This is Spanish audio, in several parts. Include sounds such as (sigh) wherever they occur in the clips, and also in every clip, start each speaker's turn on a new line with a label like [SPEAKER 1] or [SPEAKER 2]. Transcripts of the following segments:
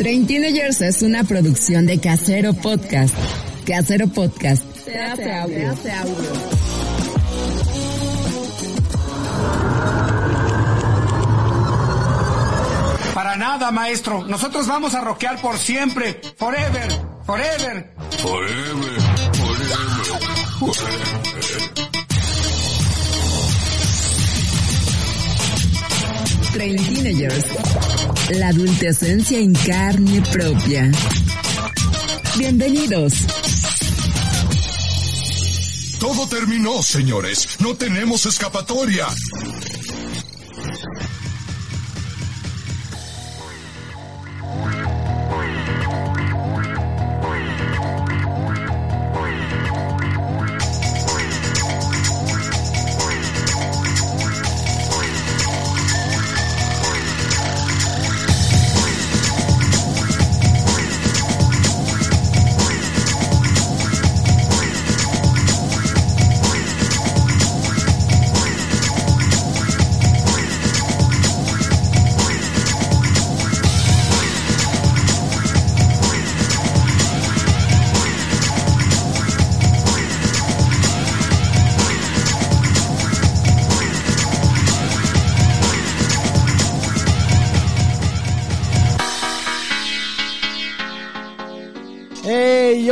[SPEAKER 1] Train Teenagers es una producción de Casero Podcast. Casero Podcast. Se hace audio.
[SPEAKER 2] Para nada, maestro. Nosotros vamos a rockear por siempre. Forever. Forever.
[SPEAKER 3] Forever, forever, forever.
[SPEAKER 1] Train Teenagers. La adultecencia en carne propia. Bienvenidos.
[SPEAKER 3] Todo terminó, señores. No tenemos escapatoria.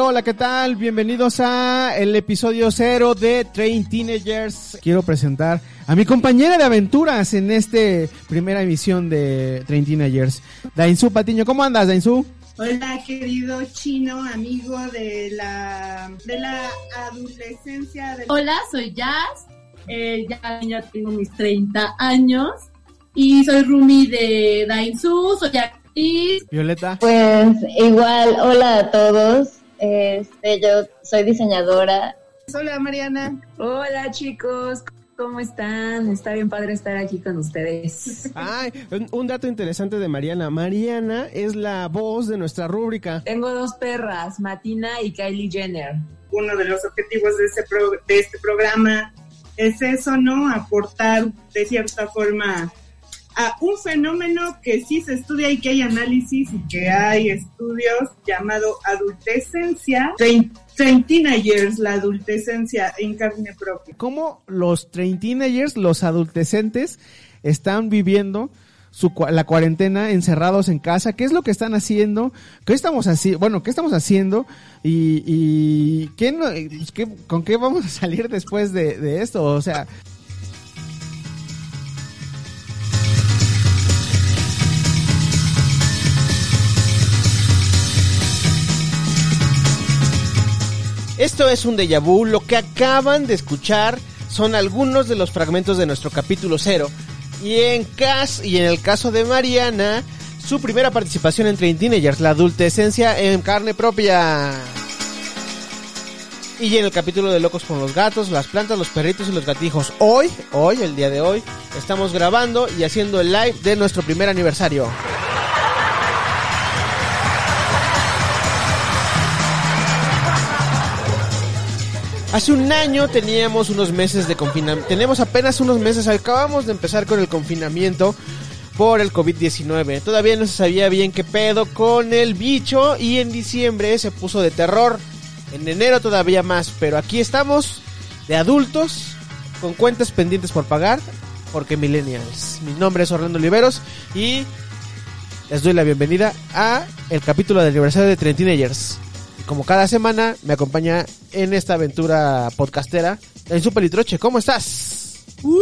[SPEAKER 4] Hola, ¿qué tal? Bienvenidos a el episodio cero de Train Teenagers. Quiero presentar a mi compañera de aventuras en este primera emisión de Train Teenagers, Dainzu Patiño. ¿Cómo andas, Dainzu?
[SPEAKER 5] Hola, querido chino, amigo de la, de la adolescencia. De...
[SPEAKER 6] Hola, soy Jazz. Eh, ya, ya tengo mis 30 años. Y soy Rumi de Dainzu. Soy actriz.
[SPEAKER 4] Violeta.
[SPEAKER 7] Pues igual, hola a todos. Este, yo soy diseñadora.
[SPEAKER 5] Hola, Mariana.
[SPEAKER 8] Hola chicos, ¿cómo están? Está bien padre estar aquí con ustedes.
[SPEAKER 4] Ay, un, un dato interesante de Mariana. Mariana es la voz de nuestra rúbrica.
[SPEAKER 8] Tengo dos perras, Matina y Kylie Jenner.
[SPEAKER 5] Uno de los objetivos de, ese pro- de este programa es eso, ¿no? Aportar de cierta forma a un fenómeno que sí se estudia y que hay análisis y que hay estudios llamado adultescencia. Teenagers, la adultescencia en carne propia.
[SPEAKER 4] ¿Cómo los Train Teenagers, los adultecentes, están viviendo su, la cuarentena encerrados en casa? ¿Qué es lo que están haciendo? ¿Qué estamos haciendo? Bueno, ¿qué estamos haciendo? ¿Y, y qué no- pues, qué- con qué vamos a salir después de, de esto? O sea, Esto es un déjà vu. Lo que acaban de escuchar son algunos de los fragmentos de nuestro capítulo cero. Y en, cas y en el caso de Mariana, su primera participación en Train Teenagers, la adultecencia en carne propia. Y en el capítulo de Locos con los Gatos, las plantas, los perritos y los gatijos. Hoy, hoy, el día de hoy, estamos grabando y haciendo el live de nuestro primer aniversario. Hace un año teníamos unos meses de confinamiento. Tenemos apenas unos meses. Acabamos de empezar con el confinamiento por el COVID-19. Todavía no se sabía bien qué pedo con el bicho. Y en diciembre se puso de terror. En enero todavía más. Pero aquí estamos de adultos con cuentas pendientes por pagar. Porque millennials. Mi nombre es Orlando Oliveros. Y les doy la bienvenida a el capítulo de aniversario de Trent Teenagers. Y como cada semana me acompaña en esta aventura podcastera en su pelitroche. ¿Cómo estás?
[SPEAKER 5] Uh,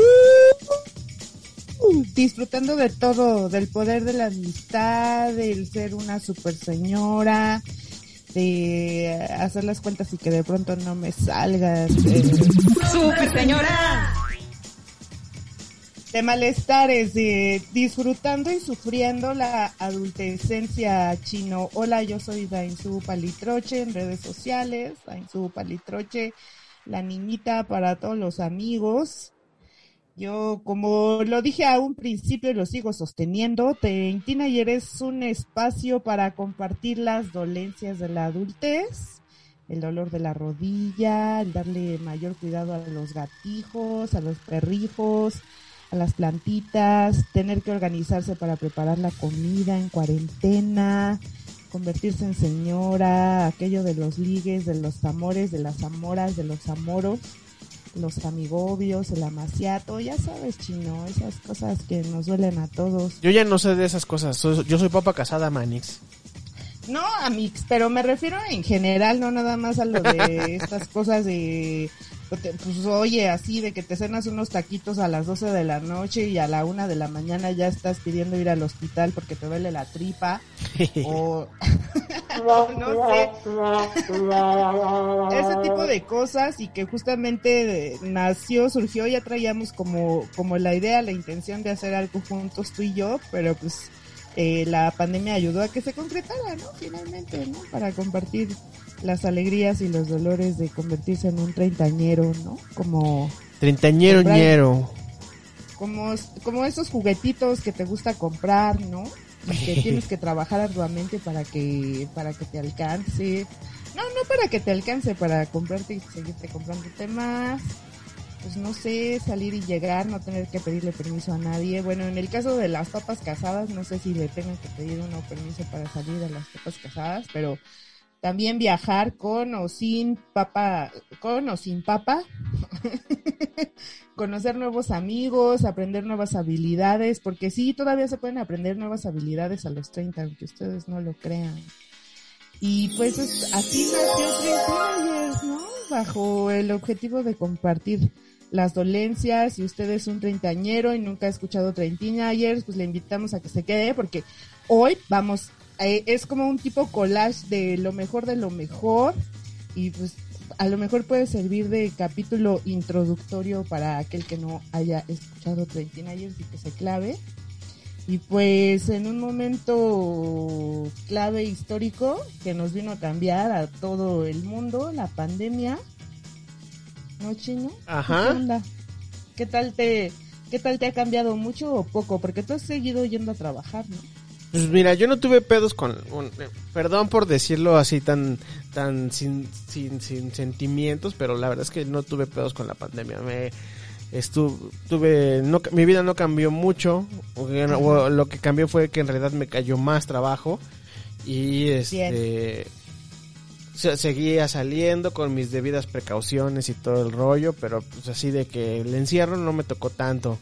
[SPEAKER 5] disfrutando de todo, del poder de la amistad, del ser una super señora, de hacer las cuentas y que de pronto no me salgas.
[SPEAKER 8] ¡Super señora!
[SPEAKER 5] De malestares, de disfrutando y sufriendo la adultecencia chino. Hola, yo soy Dainzu Palitroche en redes sociales, Dainzu Palitroche, la niñita para todos los amigos. Yo, como lo dije a un principio y lo sigo sosteniendo, Teen Teenager es un espacio para compartir las dolencias de la adultez, el dolor de la rodilla, el darle mayor cuidado a los gatijos, a los perrijos, a las plantitas, tener que organizarse para preparar la comida en cuarentena, convertirse en señora, aquello de los ligues, de los amores, de las amoras, de los amoros, los amigobios, el amaciato, ya sabes, chino, esas cosas que nos duelen a todos.
[SPEAKER 4] Yo ya no sé de esas cosas. soy- Yo soy papa casada, Manix.
[SPEAKER 5] No, Amix, pero me refiero en general, no nada más a lo de (laughs) estas cosas de, pues oye, así de que te cenas unos taquitos a las 12 de la noche y a la una de la mañana ya estás pidiendo ir al hospital porque te duele la tripa (laughs) o (laughs) no sé, (laughs) ese tipo de cosas y que justamente nació, surgió, ya traíamos como, como la idea, la intención de hacer algo juntos tú y yo, pero pues eh, la pandemia ayudó a que se concretara, ¿no? Finalmente, ¿no? Para compartir las alegrías y los dolores de convertirse en un treintañero, ¿no? Como,
[SPEAKER 4] Treintañero ñero.
[SPEAKER 5] como, como esos juguetitos que te gusta comprar, ¿no? Y que (laughs) tienes que trabajar arduamente para que, para que te alcance. No, no para que te alcance, para comprarte y seguirte comprándote más. Pues no sé, salir y llegar, no tener que pedirle permiso a nadie. Bueno, en el caso de las papas casadas, no sé si le tengan que pedir uno permiso para salir a las papas casadas, pero también viajar con o sin papa, con o sin papa. (laughs) Conocer nuevos amigos, aprender nuevas habilidades, porque sí, todavía se pueden aprender nuevas habilidades a los 30, aunque ustedes no lo crean. Y pues es- así nació Treintañers, ¿no? Bajo el objetivo de compartir las dolencias. Si usted es un treintañero y nunca ha escuchado Treintañers, pues le invitamos a que se quede porque hoy vamos, eh, es como un tipo collage de lo mejor de lo mejor y pues a lo mejor puede servir de capítulo introductorio para aquel que no haya escuchado Treintañers y que se clave. Y pues en un momento clave histórico que nos vino a cambiar a todo el mundo, la pandemia. ¿No, chino?
[SPEAKER 4] Ajá.
[SPEAKER 5] ¿Qué onda? ¿Qué tal te, qué tal te ha cambiado mucho o poco? Porque tú has seguido yendo a trabajar, ¿no?
[SPEAKER 4] Pues mira, yo no tuve pedos con... con- eh, perdón por decirlo así tan tan sin, sin, sin sentimientos, pero la verdad es que no tuve pedos con la pandemia. Me estuve... Tuve, no, mi vida no cambió mucho. o lo que cambió fue que en realidad me cayó más trabajo. Y este... Seguía saliendo con mis debidas precauciones y todo el rollo, pero pues así de que el encierro no me tocó tanto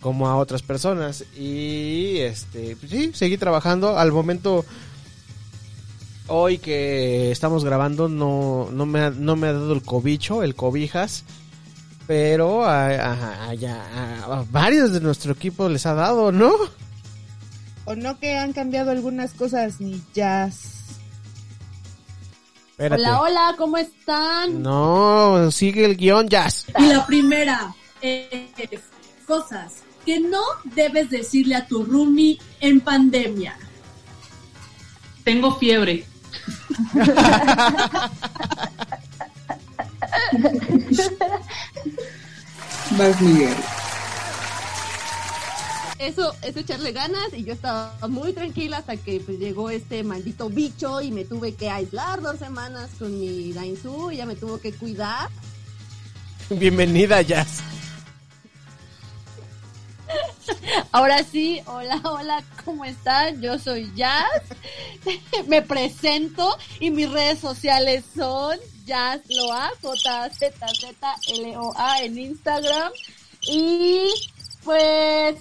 [SPEAKER 4] como a otras personas y este pues sí seguí trabajando al momento hoy que estamos grabando no no me ha, no me ha dado el cobicho el cobijas pero a, a- a- varios de nuestro equipo les ha dado no
[SPEAKER 5] ¿O no que han cambiado algunas cosas ni jazz?
[SPEAKER 4] Espérate.
[SPEAKER 6] Hola, hola, ¿cómo están?
[SPEAKER 4] no sigue el guion jazz
[SPEAKER 6] Y la primera es cosas que no debes decirle a tu roomie en pandemia.
[SPEAKER 9] Tengo fiebre.
[SPEAKER 10] Vas, Miguel.
[SPEAKER 11] Eso es echarle ganas y yo estaba muy tranquila hasta que pues, llegó este maldito bicho y me tuve que aislar dos semanas con mi Dainzu, ella me tuvo que cuidar.
[SPEAKER 4] bienvenida jazz
[SPEAKER 11] Ahora sí, hola, hola, ¿cómo están? Yo soy Jazz, (laughs) me presento y mis redes sociales son JazzLoa, J-Z-Z-L-O-A en Instagram y pues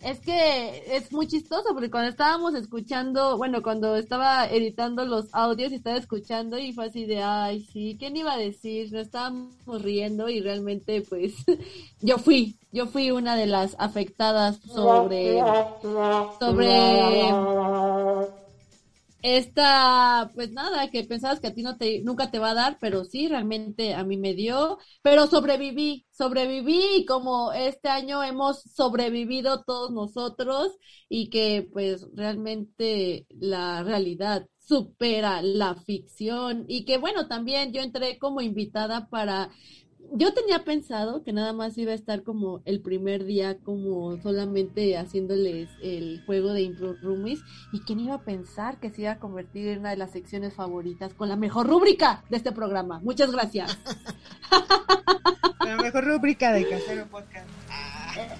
[SPEAKER 11] es que es muy chistoso porque cuando estábamos escuchando, bueno, cuando estaba editando los audios y estaba escuchando y fue así de, ay, sí, ¿quién iba a decir? Nos estábamos riendo y realmente pues (laughs) yo fui, yo fui una de las afectadas sobre, sobre esta, pues nada, que pensabas que a ti no te, nunca te va a dar, pero sí, realmente a mí me dio, pero sobreviví, sobreviví y como este año hemos sobrevivido todos nosotros y que pues realmente la realidad supera la ficción y que bueno, también yo entré como invitada para yo tenía pensado que nada más iba a estar como el primer día como solamente haciéndoles el juego de Impro Roomies y quién iba a pensar que se iba a convertir en una de las secciones favoritas con la mejor rúbrica de este programa. Muchas gracias. (laughs)
[SPEAKER 5] La mejor rúbrica de Casero Podcast.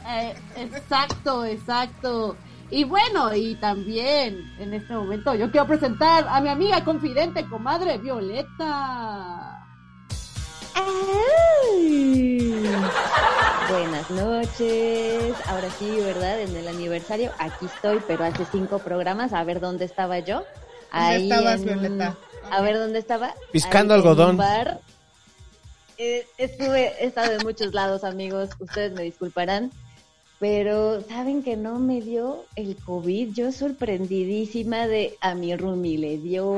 [SPEAKER 11] eh, exacto, exacto. Y bueno, y también en este momento yo quiero presentar a mi amiga confidente, comadre Violeta.
[SPEAKER 12] Buenas noches. Ahora sí, ¿verdad? En el aniversario, aquí estoy, pero hace cinco programas, a ver dónde estaba yo.
[SPEAKER 5] ¿Dónde estabas, Violeta?
[SPEAKER 12] A ver dónde estaba.
[SPEAKER 4] Piscando
[SPEAKER 12] Ahí en
[SPEAKER 4] algodón.
[SPEAKER 12] un bar. Eh, estuve, he estado en muchos lados, amigos. Ustedes me disculparán. Pero saben que no me dio el COVID. Yo sorprendidísima de a mi roomie le dio,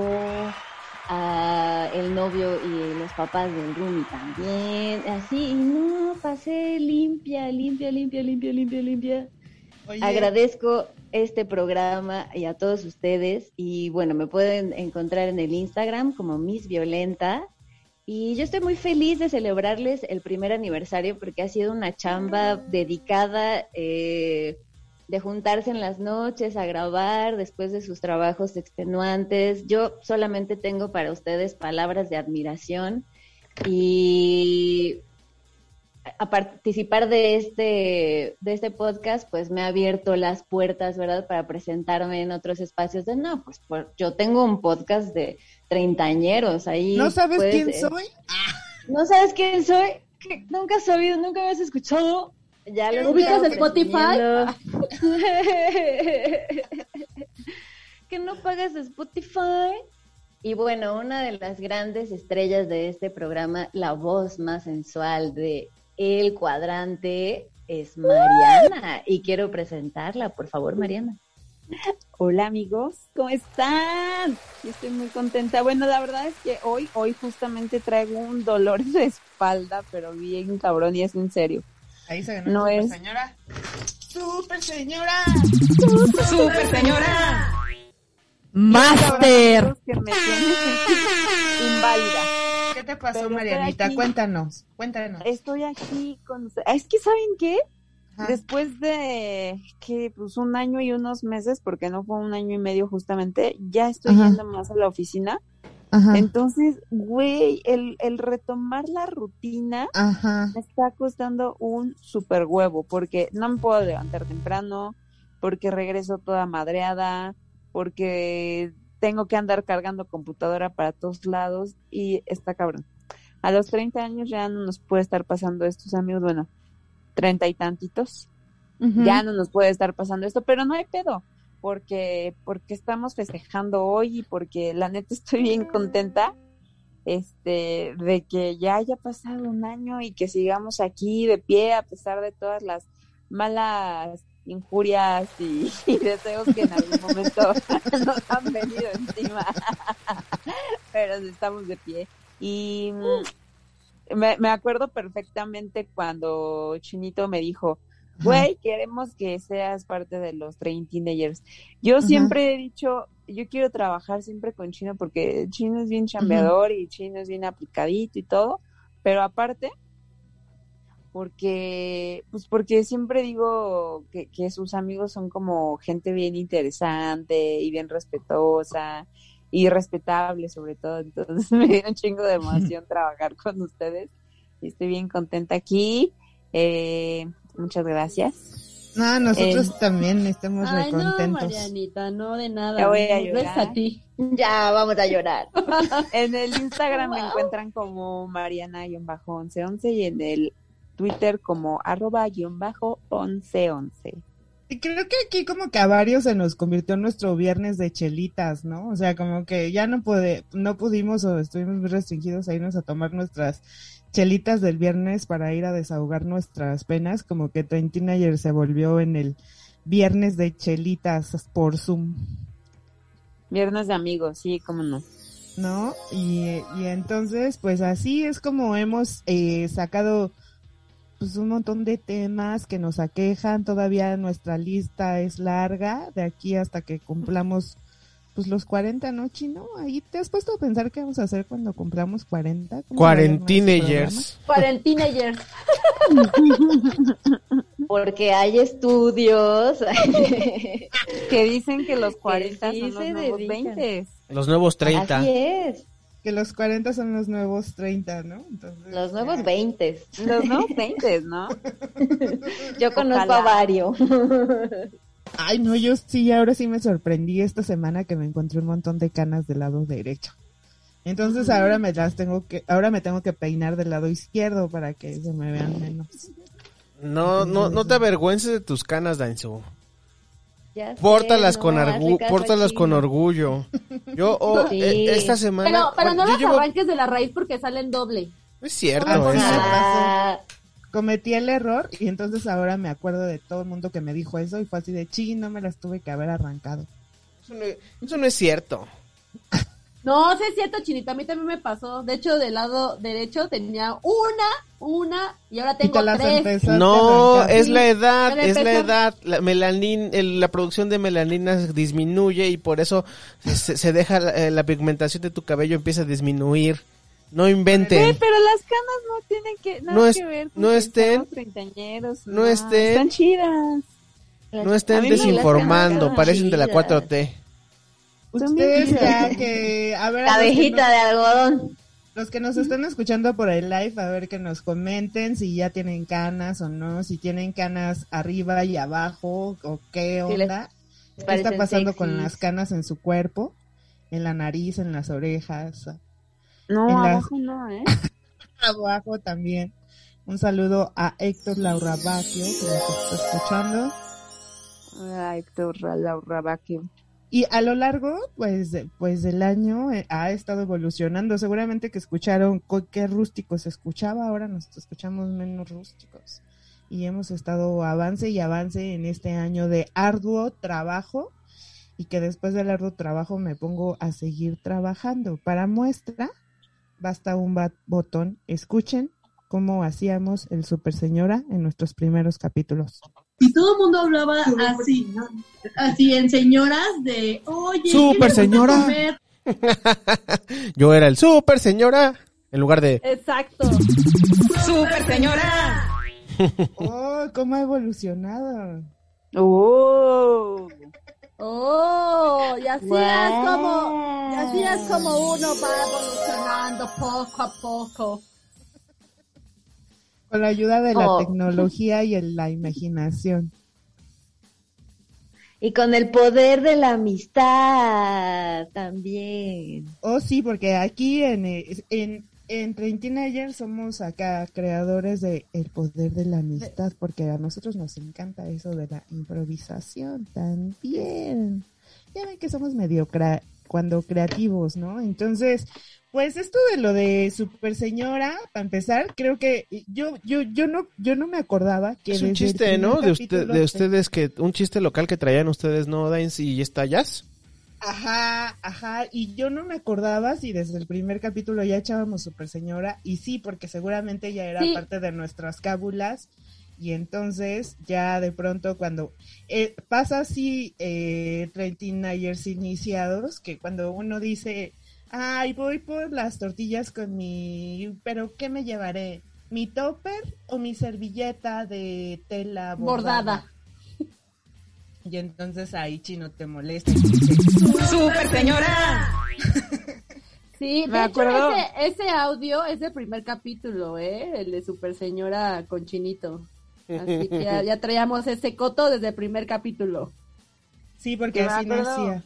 [SPEAKER 12] a el novio y los papás del roomie también. Así, y no, pasé limpia, limpia, limpia, limpia, limpia, limpia.
[SPEAKER 5] Oye.
[SPEAKER 12] Agradezco este programa y a todos ustedes. Y bueno, me pueden encontrar en el Instagram como Miss Violenta. Y yo estoy muy feliz de celebrarles el primer aniversario porque ha sido una chamba dedicada eh, de juntarse en las noches a grabar después de sus trabajos extenuantes. Yo solamente tengo para ustedes palabras de admiración y a participar de este de este podcast pues me ha abierto las puertas verdad para presentarme en otros espacios de no pues por- yo tengo un podcast de treintañeros ahí
[SPEAKER 5] ¿No sabes quién
[SPEAKER 12] eh,
[SPEAKER 5] soy?
[SPEAKER 12] no sabes quién soy ¿Qué? nunca has sabido nunca me has escuchado ya lo
[SPEAKER 11] ¿Ubicas Spotify?
[SPEAKER 12] presumiendo. (laughs) que no pagas Spotify y bueno, una de las grandes estrellas de este programa, la voz más sensual de El Cuadrante, es Mariana. Y quiero presentarla, por favor, Mariana.
[SPEAKER 13] Hola amigos, ¿cómo están? Yo estoy muy contenta. Bueno, la verdad es que hoy, hoy justamente traigo un dolor de espalda, pero bien cabrón y es en serio.
[SPEAKER 5] Ahí se ganó
[SPEAKER 13] No
[SPEAKER 5] super
[SPEAKER 13] es-
[SPEAKER 5] señora. Super señora.
[SPEAKER 13] Super señora.
[SPEAKER 5] Master.
[SPEAKER 13] Que me tienen inválida.
[SPEAKER 5] ¿Qué te pasó,
[SPEAKER 13] Pero
[SPEAKER 5] Marianita?
[SPEAKER 13] aquí.
[SPEAKER 5] Cuéntanos, cuéntanos.
[SPEAKER 13] Estoy aquí con ustedes. Es que ¿saben qué?
[SPEAKER 5] Ajá.
[SPEAKER 13] Después de que pues un año y unos meses, porque no fue un año y medio justamente, ya estoy
[SPEAKER 5] Ajá.
[SPEAKER 13] yendo más a la oficina.
[SPEAKER 5] Ajá.
[SPEAKER 13] Entonces, güey, el, el retomar la rutina
[SPEAKER 5] Ajá.
[SPEAKER 13] me está costando un super huevo, porque no me puedo levantar temprano, porque regreso toda madreada, porque tengo que andar cargando computadora para todos lados y está cabrón. A los 30 años ya no nos puede estar pasando estos amigos, bueno, treinta y tantitos, ya no nos puede estar pasando esto, pero no hay pedo, porque, porque estamos festejando hoy y porque la neta estoy bien contenta este de que ya haya pasado un año y que sigamos aquí de pie a pesar de todas las malas injurias y, (laughs) y deseos que en algún momento (laughs) nos han venido encima. (laughs) Pero estamos de pie. Y mm, me, me acuerdo perfectamente cuando Chinito me dijo güey, queremos que seas parte de los Train Teenagers. Yo
[SPEAKER 5] Ajá.
[SPEAKER 13] siempre he dicho, yo quiero trabajar siempre con Chino porque Chino es bien chambeador y Chino es bien aplicadito y todo, pero aparte, porque, pues porque siempre digo que, que sus amigos son como gente bien interesante y bien respetuosa y respetable sobre todo, entonces (laughs) me dio un chingo de emoción trabajar con ustedes y estoy bien contenta aquí. Eh, muchas gracias.
[SPEAKER 5] No, nosotros
[SPEAKER 13] Eh,
[SPEAKER 5] también estamos
[SPEAKER 11] Ay, no,
[SPEAKER 5] recontentos.
[SPEAKER 11] Marianita, no de nada.
[SPEAKER 13] Ya voy a llorar.
[SPEAKER 11] a ti.
[SPEAKER 12] Ya, vamos a llorar. (laughs)
[SPEAKER 13] En el Instagram me encuentran como Mariana-1111 y en el Twitter como arroba-1111.
[SPEAKER 5] Y creo que aquí como que a varios se nos convirtió nuestro viernes de chelitas, ¿no? O sea, como que ya no puede, no pudimos o estuvimos muy restringidos a irnos a tomar nuestras chelitas del viernes para ir a desahogar nuestras penas, como que Train Teenager se volvió en el viernes de chelitas por Zoom,
[SPEAKER 13] Viernes de amigos, sí, cómo no.
[SPEAKER 5] ¿no? Y, y entonces, pues así es como hemos eh, sacado pues un montón de temas que nos aquejan, todavía nuestra lista es larga, de aquí hasta que cumplamos pues los 40, ¿no, Chino? Ahí te has puesto a pensar qué vamos a hacer cuando cumplamos 40. ¿Cómo va a llamar este
[SPEAKER 4] Cuarentinagers.
[SPEAKER 11] Cuarenteenagers. (laughs)
[SPEAKER 12] Porque hay estudios (laughs)
[SPEAKER 13] Que dicen que los 40
[SPEAKER 12] sí
[SPEAKER 13] son los nuevos
[SPEAKER 12] dedican.
[SPEAKER 13] 20.
[SPEAKER 4] Los nuevos 30.
[SPEAKER 12] Así es.
[SPEAKER 5] que los 40 son los nuevos 30, ¿no? Entonces,
[SPEAKER 12] Los nuevos 20.
[SPEAKER 13] Los nuevos 20, ¿no? (laughs)
[SPEAKER 12] Yo conozco
[SPEAKER 13] Ojalá.
[SPEAKER 12] a varios.
[SPEAKER 5] Ay, no, yo sí, ahora sí me sorprendí esta semana que me encontré un montón de canas del lado derecho. Entonces ahora me las tengo que, ahora me tengo que peinar del lado izquierdo para que se me vean menos.
[SPEAKER 4] No, no, no te avergüences de tus canas.
[SPEAKER 12] Ya sé,
[SPEAKER 4] Pórtalas
[SPEAKER 12] no,
[SPEAKER 4] con pórtalas orgullo. Yo (laughs) oh,
[SPEAKER 12] Sí.
[SPEAKER 4] eh, esta semana
[SPEAKER 11] Pero, pero no
[SPEAKER 4] bueno,
[SPEAKER 11] las
[SPEAKER 4] llevo-
[SPEAKER 11] arranques de la raíz porque salen doble.
[SPEAKER 4] es cierto
[SPEAKER 5] Ah,
[SPEAKER 4] eso.
[SPEAKER 12] Ah.
[SPEAKER 5] Cometí el error y entonces ahora me acuerdo de todo el mundo que me dijo eso y fue así de chi, no me las tuve que haber arrancado.
[SPEAKER 4] Eso no, eso no es cierto. (laughs)
[SPEAKER 11] No, sí es cierto, Chinito, a mí también me pasó. De hecho, del lado derecho tenía una, una, y ahora
[SPEAKER 5] Y
[SPEAKER 11] tengo
[SPEAKER 5] te las
[SPEAKER 11] tres.
[SPEAKER 4] No, es la edad, es la edad. La, melanin, el- la producción de melanina disminuye y por eso se, se deja la, eh, la pigmentación de tu cabello empieza a disminuir. No inventen.
[SPEAKER 13] Güey, pero las canas no tienen que, nada
[SPEAKER 4] No es-
[SPEAKER 13] que ver con
[SPEAKER 4] no estén-
[SPEAKER 13] treintañeros,
[SPEAKER 4] no estén-
[SPEAKER 13] Están chidas.
[SPEAKER 4] No estén desinformando, parecen de la
[SPEAKER 12] chidas.
[SPEAKER 4] 4T.
[SPEAKER 5] Ustedes ya que, a ver, a los que
[SPEAKER 12] Cabejita
[SPEAKER 5] nos-
[SPEAKER 12] de algodón.
[SPEAKER 5] Los que nos están escuchando por el live, a ver que nos comenten si ya tienen canas o no, si tienen canas arriba y abajo o qué
[SPEAKER 12] les
[SPEAKER 5] onda. ¿Qué está pasando con las canas en su cuerpo? En la nariz, en las orejas,
[SPEAKER 13] No, abajo no, ¿eh? (laughs)
[SPEAKER 5] abajo también. Un saludo a Héctor Laurabaquio que nos está escuchando.
[SPEAKER 13] Ay, Héctor Laura Baquio.
[SPEAKER 5] Y a lo largo, pues, pues del año eh, ha estado evolucionando. Seguramente que escucharon qué rústico se escuchaba, ahora nos escuchamos menos rústicos. Y hemos estado avance y avance en este año de arduo trabajo y que después del arduo trabajo me pongo a seguir trabajando. Para muestra, basta un botón. Escuchen cómo hacíamos el Super Señora en nuestros primeros capítulos.
[SPEAKER 6] Y todo el mundo hablaba así, así en señoras de, oye, ¿qué
[SPEAKER 4] Super señora.
[SPEAKER 6] comer? (laughs)
[SPEAKER 4] Yo era el super señora en lugar de
[SPEAKER 11] Exacto.
[SPEAKER 1] ¡Super señora! (laughs)
[SPEAKER 5] ¡Oh, cómo ha evolucionado!
[SPEAKER 13] ¡Oh!
[SPEAKER 11] Oh, y así es como, y así es como uno va evolucionando poco a poco.
[SPEAKER 5] Con la ayuda de la
[SPEAKER 12] Oh.
[SPEAKER 5] tecnología y en la imaginación.
[SPEAKER 12] Y con el poder de la amistad también.
[SPEAKER 5] Oh, sí, porque aquí en, en, en Train somos acá creadores de el poder de la amistad, porque a nosotros nos encanta eso de la improvisación también. Ya ven que somos medio cra- cuando creativos, ¿no? Entonces, pues esto de lo de Super Señora, para empezar, creo que yo yo yo no yo no me acordaba que
[SPEAKER 4] Es un chiste, ¿no? De, usted, de
[SPEAKER 5] te-
[SPEAKER 4] ustedes que un chiste local que traían ustedes, ¿no, Dains? Y está Jazz.
[SPEAKER 5] Ajá, ajá, y yo no me acordaba si desde el primer capítulo ya echábamos Super Señora, y sí, porque seguramente ya era
[SPEAKER 11] Sí.
[SPEAKER 5] parte de nuestras cábulas, y entonces ya de pronto cuando eh, pasa así eh, 39 years iniciados, que cuando uno dice, ay, voy por las tortillas con mi, pero ¿qué me llevaré? ¿Mi topper o mi servilleta de tela bordada?
[SPEAKER 11] Bordada.
[SPEAKER 5] Y entonces ahí Chino te molesta y dice,
[SPEAKER 1] ¡Super señora! (laughs)
[SPEAKER 11] Sí,
[SPEAKER 13] Me
[SPEAKER 11] de hecho,
[SPEAKER 13] acuerdo.
[SPEAKER 11] ese, ese audio es el primer capítulo, ¿eh? El de Super Señora con Chinito. Así que ya, (laughs) ya traíamos ese coto desde el primer capítulo.
[SPEAKER 5] Sí, porque
[SPEAKER 13] Me
[SPEAKER 5] así
[SPEAKER 13] acuerdo.
[SPEAKER 5] nacía.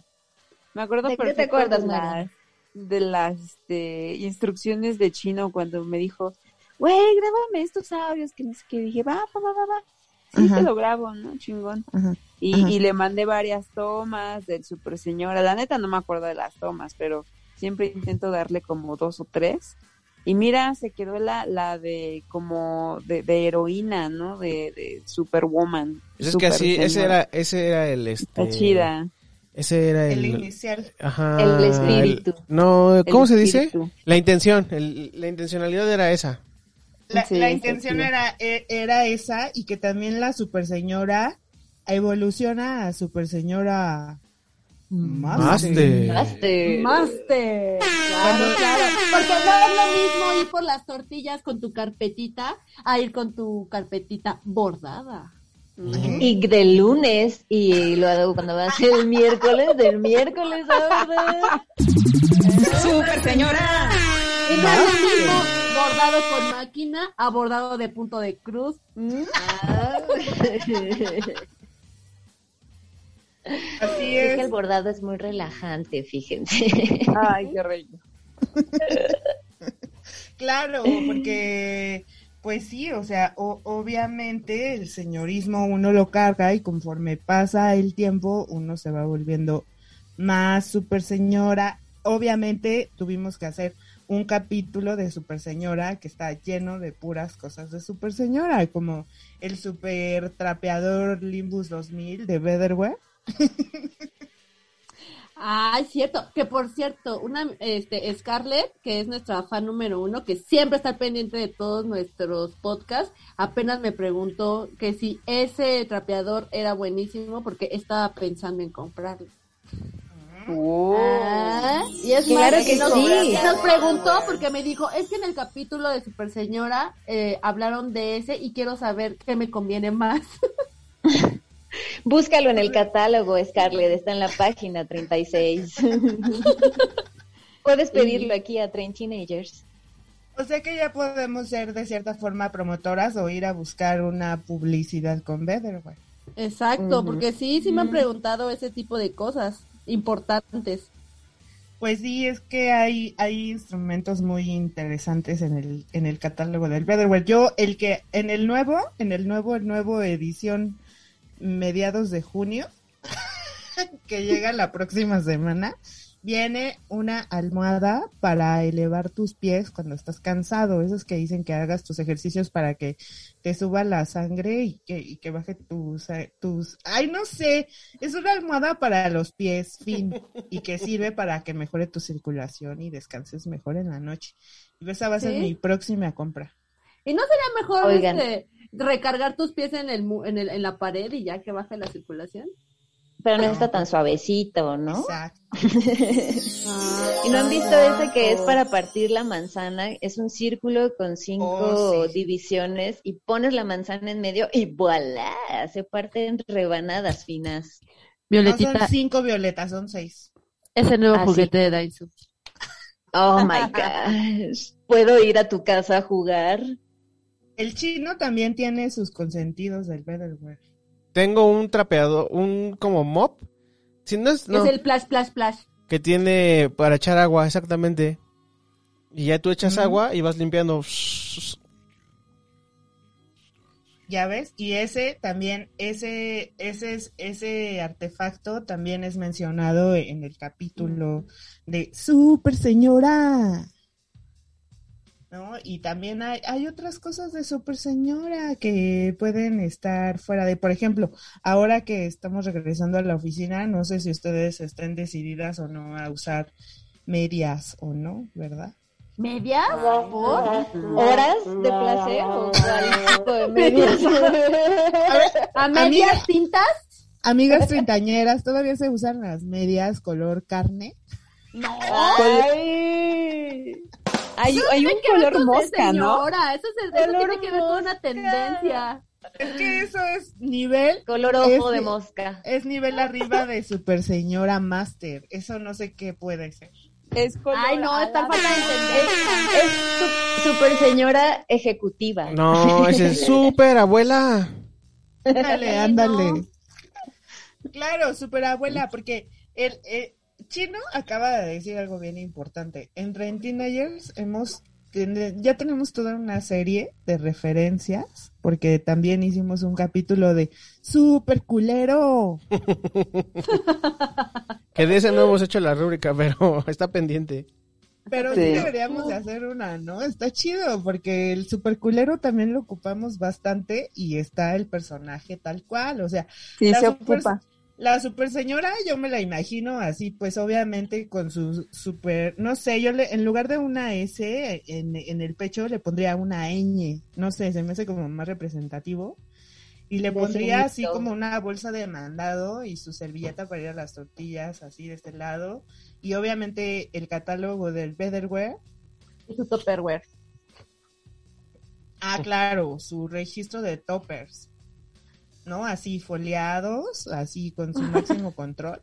[SPEAKER 13] Me acuerdo
[SPEAKER 12] ¿De qué te acuerdas,
[SPEAKER 13] de,
[SPEAKER 12] Mara?
[SPEAKER 13] las, de las este, instrucciones de chino cuando me dijo, güey, grábame estos audios, que no sé qué. Dije, va, va, va, va, va. Sí,
[SPEAKER 5] Ajá.
[SPEAKER 13] te lo grabo, ¿no? Chingón.
[SPEAKER 5] Ajá,
[SPEAKER 13] Y, y le mandé varias tomas del Super Señora. La neta no me acuerdo de las tomas, pero siempre intento darle como dos o tres. Y mira, se quedó la, la de como de, de heroína, ¿no? De, de Superwoman.
[SPEAKER 4] Pues es que así, ese era, ese era el este.
[SPEAKER 13] Está chida.
[SPEAKER 4] Ese era
[SPEAKER 5] El
[SPEAKER 4] el.
[SPEAKER 5] inicial.
[SPEAKER 4] Ajá.
[SPEAKER 12] El espíritu.
[SPEAKER 4] el- no, ¿cómo
[SPEAKER 13] El
[SPEAKER 4] se dice?
[SPEAKER 13] espíritu.
[SPEAKER 4] La intención, el- la intencionalidad era esa.
[SPEAKER 5] La,
[SPEAKER 13] Sí,
[SPEAKER 5] intención
[SPEAKER 13] chida.
[SPEAKER 5] era, e- era esa y que también la super señora evoluciona a super señora
[SPEAKER 4] Master.
[SPEAKER 12] Master.
[SPEAKER 11] Master. Claro, claro. Porque no es lo mismo ir por las tortillas con tu carpetita a ir con tu carpetita bordada.
[SPEAKER 12] Y del lunes, y luego cuando va a ser el miércoles, del miércoles a verdad.
[SPEAKER 8] Super señora.
[SPEAKER 11] Y no es lo mismo bordado con máquina a bordado de punto de cruz. Mm. (laughs)
[SPEAKER 5] Así
[SPEAKER 12] Es
[SPEAKER 5] es.
[SPEAKER 12] que el bordado es muy relajante, fíjense.
[SPEAKER 13] Ay, qué rey. (laughs)
[SPEAKER 5] Claro, porque, pues sí, o sea, o- obviamente el señorismo uno lo carga y conforme pasa el tiempo uno se va volviendo más super señora. Obviamente tuvimos que hacer un capítulo de super señora que está lleno de puras cosas de super señora, como el super trapeador Limbus 2000 de
[SPEAKER 11] Ay, cierto, que por cierto, una este Scarlett, que es nuestra fan número uno, que siempre está pendiente de todos nuestros podcasts, apenas me preguntó que si ese trapeador era buenísimo porque estaba pensando en comprarlo. Ah, y es
[SPEAKER 12] Claro
[SPEAKER 11] más,
[SPEAKER 12] que
[SPEAKER 11] nos,
[SPEAKER 12] sí.
[SPEAKER 11] nos preguntó porque me dijo, es que en el capítulo de Super Señora eh, hablaron de ese y quiero saber qué me conviene más. (laughs)
[SPEAKER 12] Búscalo en el catálogo, Scarlett, está en la página 36. Puedes pedirlo aquí a Train Teenagers.
[SPEAKER 5] O sea que ya podemos ser de cierta forma promotoras o ir a buscar una publicidad con Betherware.
[SPEAKER 11] Exacto, porque sí, sí me han preguntado ese tipo de cosas importantes.
[SPEAKER 5] Pues sí, es que hay, hay instrumentos muy interesantes en el, en el catálogo del Betherware. Yo, el que, en el nuevo, en el nuevo, el nuevo edición mediados de junio, (laughs) que llega la próxima semana, viene una almohada para elevar tus pies cuando estás cansado. Esos que dicen que hagas tus ejercicios para que te suba la sangre y que, y que baje tus, tus... Ay, no sé, es una almohada para los pies, fin, y que sirve para que mejore tu circulación y descanses mejor en la noche. Y esa va a ser
[SPEAKER 11] ¿Sí?
[SPEAKER 5] mi próxima compra.
[SPEAKER 11] ¿Y no sería mejor
[SPEAKER 12] Oigan.
[SPEAKER 11] este, recargar tus pies en, el, mu- en, el, en la pared y ya que baje la circulación?
[SPEAKER 12] Pero no está tan suavecito, ¿no?
[SPEAKER 5] Exacto. (laughs)
[SPEAKER 12] ¿Y no han visto ese que es para partir la manzana? Es un círculo con cinco
[SPEAKER 5] Oh, sí.
[SPEAKER 12] divisiones y pones la manzana en medio y voilà, se parte en rebanadas finas.
[SPEAKER 5] No son cinco violetas, son seis.
[SPEAKER 11] ese nuevo
[SPEAKER 12] Ah, sí.
[SPEAKER 11] juguete de Daisu.
[SPEAKER 12] Oh my gosh. ¿Puedo ir a tu casa a jugar?
[SPEAKER 5] El chino también tiene sus consentidos del Betherware.
[SPEAKER 4] Tengo un trapeador, un como mop. Si no es, no,
[SPEAKER 11] Es el plash, plash, plash.
[SPEAKER 4] que tiene para echar agua, exactamente. Y ya tú echas agua y vas limpiando.
[SPEAKER 5] Ya ves, y ese también, ese, ese, es- ese artefacto también es mencionado en el capítulo de Super Señora. ¿No? Y también hay, hay otras cosas de Super Señora que pueden estar fuera de, por ejemplo, ahora que estamos regresando a la oficina, no sé si ustedes estén decididas o no a usar medias o no, ¿verdad?
[SPEAKER 11] ¿Medias? ¿Por?
[SPEAKER 12] ¿Horas de placer o de medias? (laughs)
[SPEAKER 11] ¿A medias tintas?
[SPEAKER 5] Amigas treintañeras, ¿todavía se usan las medias color carne?
[SPEAKER 11] No.
[SPEAKER 13] Hay, hay
[SPEAKER 11] Eso
[SPEAKER 13] un color mosca, ¿no?
[SPEAKER 11] señora, Eso, es- eso tiene que ver con una tendencia.
[SPEAKER 5] Es que eso es nivel.
[SPEAKER 12] Color ojo
[SPEAKER 5] es-
[SPEAKER 12] de mosca.
[SPEAKER 5] Es nivel arriba de Super Señora Master. Eso no sé qué puede ser.
[SPEAKER 13] Es color
[SPEAKER 11] Ay, no, está falta de entender.
[SPEAKER 12] Es su- super señora ejecutiva.
[SPEAKER 4] No, ese es súper abuela.
[SPEAKER 5] Ándale, ándale. Claro, super abuela, porque el, eh, Chino acaba de decir algo bien importante. En Ren Teenagers hemos ya tenemos toda una serie de referencias, porque también hicimos un capítulo de super culero. (laughs)
[SPEAKER 4] Que de ese no hemos hecho la rúbrica, pero (laughs) está pendiente.
[SPEAKER 5] Pero sí.
[SPEAKER 13] Sí.
[SPEAKER 5] deberíamos de hacer una, ¿no? Está chido, porque el super culero también lo ocupamos bastante y está el personaje tal cual, o sea,
[SPEAKER 13] Sí,
[SPEAKER 5] la
[SPEAKER 13] se
[SPEAKER 5] super-
[SPEAKER 13] ocupa.
[SPEAKER 5] La super señora, yo me la imagino así, pues obviamente con su super, no sé, yo le, en lugar de una S en, en el pecho le pondría una ñ, no sé, se me hace como más representativo. Y le pondría así como una bolsa de mandado y su servilleta para ir a las tortillas así de este lado. Y obviamente el catálogo del Betherware.
[SPEAKER 11] Y su Tupperware.
[SPEAKER 5] Ah, claro, su registro de toppers. ¿No? Así foliados, así con su máximo control.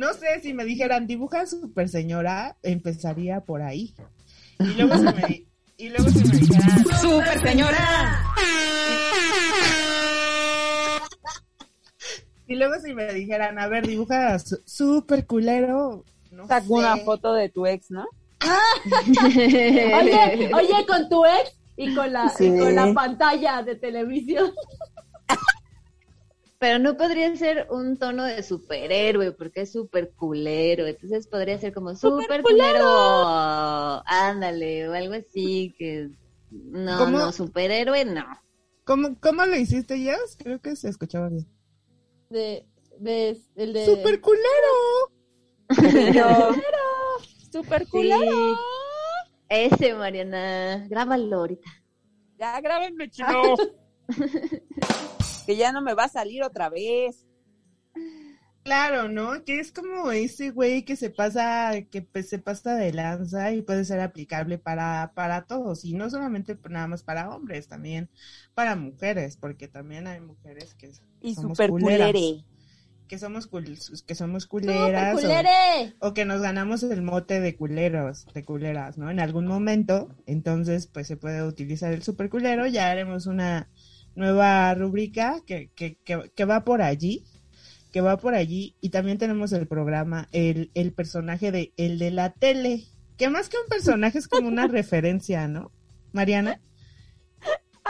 [SPEAKER 5] No sé si me dijeran dibuja super señora, empezaría por ahí. Y luego si me, y luego si me dijeran
[SPEAKER 1] ¡Super señora!
[SPEAKER 5] Y luego si me dijeran, a ver, dibuja super culero. No sé.
[SPEAKER 13] una foto de tu ex, ¿no? (laughs)
[SPEAKER 11] Oye, oye, con tu ex y con la,
[SPEAKER 13] Sí.
[SPEAKER 11] y con la pantalla de televisión. (laughs)
[SPEAKER 12] Pero no podría ser un tono de superhéroe, porque es super culero. Entonces podría ser como super culero. Ándale, o algo así que. No,
[SPEAKER 5] ¿Cómo?
[SPEAKER 12] no, superhéroe no.
[SPEAKER 5] ¿Cómo, ¿Cómo lo hiciste, Jess? Creo que se escuchaba bien.
[SPEAKER 11] De, de, el de...
[SPEAKER 5] ¡Super culero!
[SPEAKER 13] Pero, (laughs) super (laughs)
[SPEAKER 12] Sí. Ese, Mariana. Grábalo ahorita.
[SPEAKER 13] Ya grábenme, (laughs) chino. que ya no me va a salir otra vez.
[SPEAKER 5] Claro, ¿no? Que es como ese güey que se pasa, que pues, se pasa de lanza y puede ser aplicable para, para todos. Y no solamente nada más para hombres, también para mujeres, porque también hay mujeres que
[SPEAKER 13] Y
[SPEAKER 5] somos
[SPEAKER 13] super
[SPEAKER 5] culeras.
[SPEAKER 13] culere.
[SPEAKER 5] Que somos, cul- que somos culeras.
[SPEAKER 11] ¡Super
[SPEAKER 5] o- o que nos ganamos el mote de culeros, de culeras, ¿no? En algún momento, entonces, pues se puede utilizar el super culero, ya haremos una nueva rúbrica que, que, que, que va por allí, que va por allí, y también tenemos el programa, el, el personaje de, el de la tele, que más que un personaje es como una (laughs) referencia, ¿no? Mariana.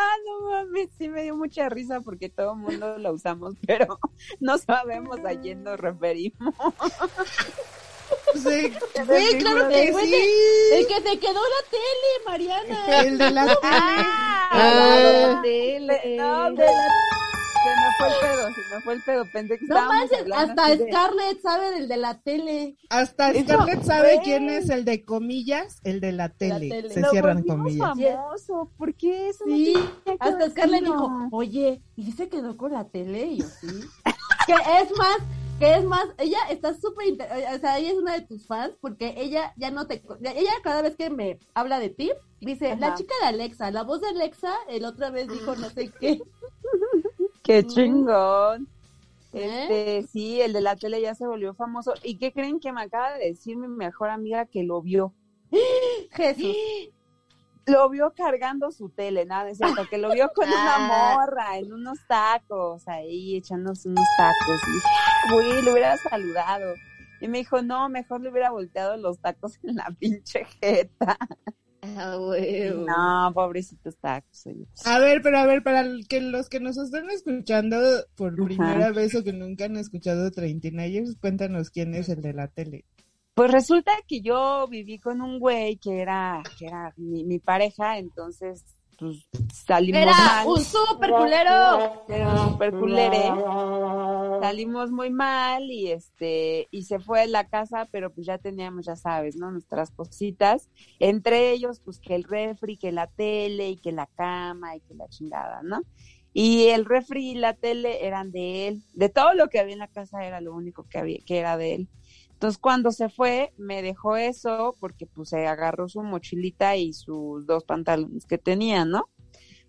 [SPEAKER 13] Ah, no mames, sí me dio mucha risa porque todo el mundo lo usamos, (laughs) pero no sabemos a quién nos referimos.
[SPEAKER 5] Sí,
[SPEAKER 11] claro que
[SPEAKER 5] sí.
[SPEAKER 11] de- El que te quedó la tele, Mariana.
[SPEAKER 5] El de la tele.
[SPEAKER 12] Ah, tele.
[SPEAKER 13] No, de la- Se me fue el pedo, se me fue el pedo. Pensé que
[SPEAKER 11] No manches, hasta
[SPEAKER 13] de-
[SPEAKER 11] Scarlett sabe del de la tele.
[SPEAKER 5] Hasta
[SPEAKER 13] Eso,
[SPEAKER 5] Scarlett sabe quién es el de comillas, el de la tele.
[SPEAKER 11] tele.
[SPEAKER 5] Se
[SPEAKER 13] Lo
[SPEAKER 5] cierran comillas.
[SPEAKER 13] famoso. ¿Por qué eso
[SPEAKER 11] Sí, hasta Scarlett dijo, oye, ¿y se quedó con la tele? Y yo, sí. (laughs) que es más, que es más, ella está súper, inter- o sea, ella es una de tus fans porque ella ya no te, ella cada vez que me habla de ti, dice, la chica de Alexa, la voz de Alexa, el otra vez dijo no sé qué. (laughs)
[SPEAKER 13] Qué chingón.
[SPEAKER 11] ¿Eh?
[SPEAKER 13] Este, sí, el de la tele ya se volvió famoso. ¿Y qué creen que me acaba de decir mi mejor amiga que lo vio? (gasps)
[SPEAKER 11] Jesús. (gasps)
[SPEAKER 13] Lo vio cargando su tele, nada, es cierto, que lo vio con una
[SPEAKER 12] Ah.
[SPEAKER 13] morra en unos tacos, ahí echándose unos tacos. Y dije, "Ah, le hubiera saludado. Y me dijo, no, mejor le hubiera volteado los tacos en la (laughs) pinche jeta.
[SPEAKER 12] Ah.
[SPEAKER 13] No, pobrecitos tacos. oye.
[SPEAKER 5] A ver, pero a ver, para que los que nos están escuchando por primera vez o que nunca han escuchado Treintinayers, cuéntanos quién es el de la tele.
[SPEAKER 13] Pues resulta que yo viví con un güey que era, que era mi, mi pareja, entonces pues salimos
[SPEAKER 11] Era
[SPEAKER 13] mal.
[SPEAKER 11] un súper culero.
[SPEAKER 13] Era un super culere. Salimos muy mal y este, y se fue de la casa, pero pues ya teníamos, ya sabes, ¿no? Nuestras cositas. Entre ellos, pues que el refri, que la tele y que la cama y que la chingada, ¿no? Y el refri y la tele eran de él. De todo lo que había en la casa era lo único que había, que era de él. Entonces cuando se fue, me dejó eso porque pues se agarró su mochilita y sus dos pantalones que tenía, ¿no?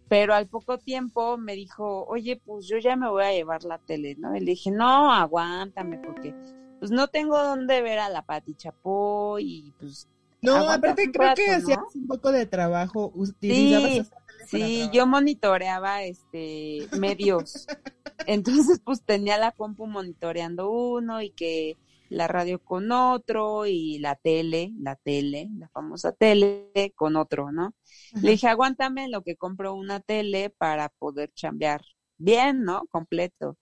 [SPEAKER 13] Pero al poco tiempo me dijo, oye, pues yo ya me voy a llevar la tele, ¿no? Y le dije, no, aguántame porque pues no tengo dónde ver a la Pati Chapó y pues...
[SPEAKER 5] No, aparte creo
[SPEAKER 13] rato,
[SPEAKER 5] que
[SPEAKER 13] ¿no?
[SPEAKER 5] hacías un poco de trabajo. Utilizabas
[SPEAKER 13] Sí, sí, yo monitoreaba este medios. (laughs) Entonces, pues tenía la compu monitoreando uno y que la radio con otro y la tele, la tele, la famosa tele con otro, ¿no? Le dije, aguántame en lo que compro una tele para poder chambear bien, ¿no? Completo.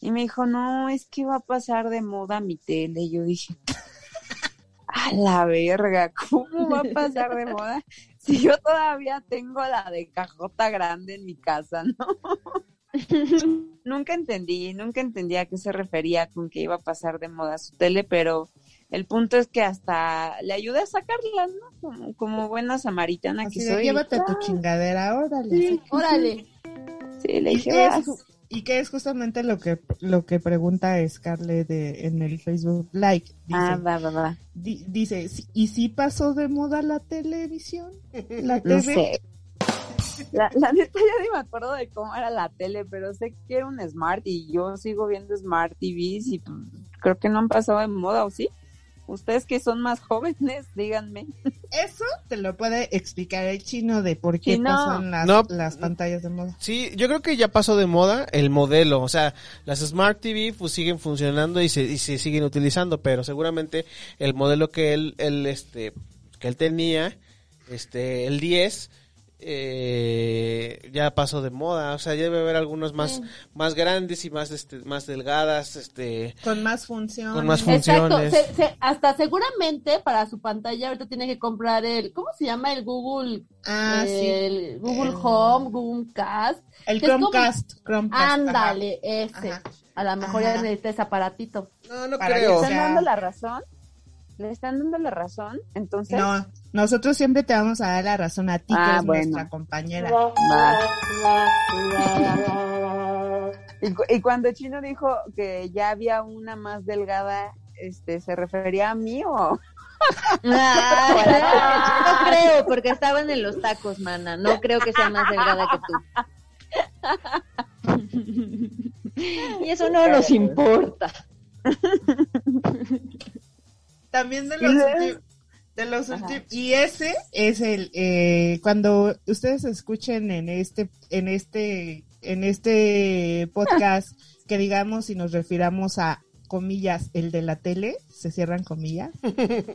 [SPEAKER 13] Y me dijo, no, es que va a pasar de moda mi tele. Y yo dije, a la verga, ¿cómo va a pasar de moda? Si yo todavía tengo la de cajota grande en mi casa, ¿no? (laughs) nunca entendí, nunca entendí a qué se refería con que iba a pasar de moda su tele, pero el punto es que hasta le ayudé a sacarla, ¿no? Como, como buena samaritana
[SPEAKER 5] Así
[SPEAKER 13] que
[SPEAKER 5] de,
[SPEAKER 13] soy.
[SPEAKER 5] llévate tu chingadera, órale.
[SPEAKER 11] Órale.
[SPEAKER 13] Sí, le
[SPEAKER 5] ¿Y
[SPEAKER 13] dije,
[SPEAKER 5] y qué es justamente lo que lo que pregunta Scarlett de- en el Facebook Like? Dice,
[SPEAKER 13] Ah, va, va, va.
[SPEAKER 5] di- dice, "¿Sí- ¿y si pasó de moda la televisión? La
[SPEAKER 13] No
[SPEAKER 5] TV?
[SPEAKER 13] sé. La, la neta ya ni me acuerdo de cómo era la tele, pero sé que era un Smart y yo sigo viendo Smart TVs y pues, creo que no han pasado de moda, ¿o sí? Ustedes que son más jóvenes, díganme.
[SPEAKER 5] Eso te lo puede explicar el chino de por qué
[SPEAKER 13] Chino.
[SPEAKER 5] pasan las,
[SPEAKER 4] No.
[SPEAKER 5] las pantallas de moda.
[SPEAKER 4] Sí, yo creo que ya pasó de moda el modelo, o sea, las Smart TV pues siguen funcionando y se, y se siguen utilizando, pero seguramente el modelo que él, él este, que él tenía, este, el 10, eh, ya pasó de moda, o sea, ya debe haber algunos más,
[SPEAKER 11] Sí.
[SPEAKER 4] más grandes y más, este, más delgadas, este,
[SPEAKER 5] Con más funciones.
[SPEAKER 4] Con más
[SPEAKER 11] Exacto,
[SPEAKER 4] funciones.
[SPEAKER 11] se- se- hasta seguramente para su pantalla ahorita tiene que comprar el, ¿cómo se llama? El Google,
[SPEAKER 5] Ah, sí.
[SPEAKER 11] el Google
[SPEAKER 5] El-
[SPEAKER 11] Home, Google Cast.
[SPEAKER 5] El
[SPEAKER 11] como-
[SPEAKER 5] Chromecast. Chromecast,
[SPEAKER 11] Ándale, ese.
[SPEAKER 5] Ajá.
[SPEAKER 11] A lo mejor
[SPEAKER 5] Ajá.
[SPEAKER 11] ya necesita ese aparatito.
[SPEAKER 4] No, no
[SPEAKER 5] Para
[SPEAKER 13] ¿Le están dando la razón? ¿Le están dando la razón? Entonces,
[SPEAKER 5] No, nosotros siempre te vamos a dar la razón a ti, que
[SPEAKER 13] Ah, bueno.
[SPEAKER 5] nuestra compañera.
[SPEAKER 13] Va. Y, cu- y cuando Chino dijo que ya había una más delgada, este, ¿se refería a mí o...?
[SPEAKER 12] Ah, no creo, porque estaban en los tacos, mana. No creo que sea más delgada que tú. Y eso no nos importa.
[SPEAKER 5] También de los,
[SPEAKER 13] luego-
[SPEAKER 5] ulti- de los ulti- y ese es el eh, cuando ustedes escuchen en este en este en este podcast (laughs) que digamos y nos refiramos a comillas el de la tele se cierran comillas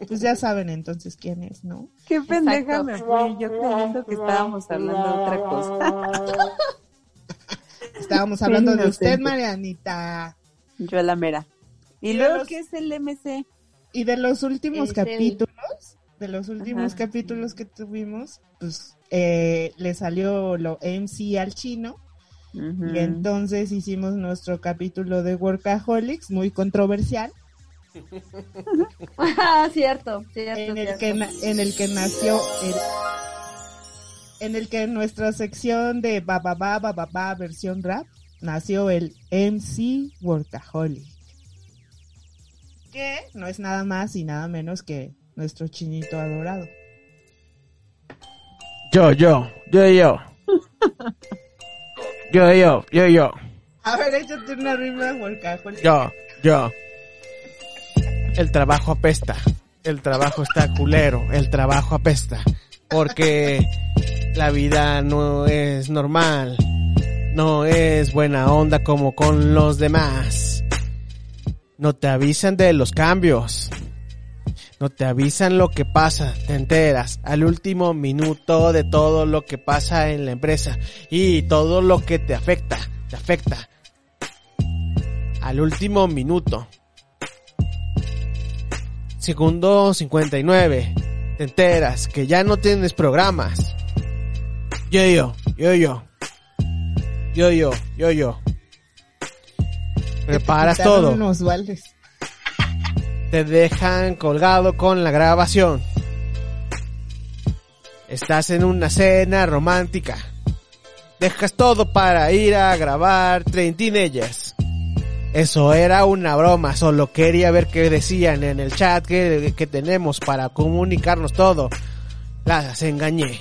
[SPEAKER 5] pues ya saben entonces quién es no
[SPEAKER 13] Qué pendeja me fui, yo creyendo que estábamos hablando de otra cosa. (laughs)
[SPEAKER 5] estábamos hablando de usted. Marianita
[SPEAKER 13] Yo la mera. ¿Y,
[SPEAKER 5] Y
[SPEAKER 13] luego
[SPEAKER 5] los-
[SPEAKER 13] qué es el MC?
[SPEAKER 5] y de los últimos
[SPEAKER 12] Es el-
[SPEAKER 5] capítulos de los últimos
[SPEAKER 13] Ajá.
[SPEAKER 5] capítulos que tuvimos pues eh, le salió lo MC al chino. Y entonces hicimos nuestro capítulo de Workaholics, muy controversial, (laughs)
[SPEAKER 11] Ah, cierto, cierto,
[SPEAKER 5] en el
[SPEAKER 11] cierto.
[SPEAKER 5] que en el que nació el en el que en nuestra sección de bababa bababa versión rap nació el MC Workaholic. Que no es nada más y nada menos que nuestro chinito adorado.
[SPEAKER 4] yo, yo, yo, yo, (laughs) yo, yo, yo, yo.
[SPEAKER 5] A ver, échate una rima.
[SPEAKER 4] Yo, yo. El trabajo apesta. El trabajo está culero. El trabajo apesta. Porque la vida no es normal. No es buena onda como con los demás. No te avisan de los cambios. No te avisan lo que pasa. Te enteras al último minuto de todo lo que pasa en la empresa. Y todo lo que te afecta. Te afecta al último minuto. Segundo 59. Te enteras que ya no tienes programas. Yo, yo, yo, yo. Yo, yo, yo, yo. Preparas todo.
[SPEAKER 5] unos.
[SPEAKER 4] Te dejan colgado con la grabación. Estás en una cena romántica. Dejas todo para ir a grabar Train. Eso era una broma, solo quería ver qué decían en el chat que, que tenemos para comunicarnos todo. Las engañé,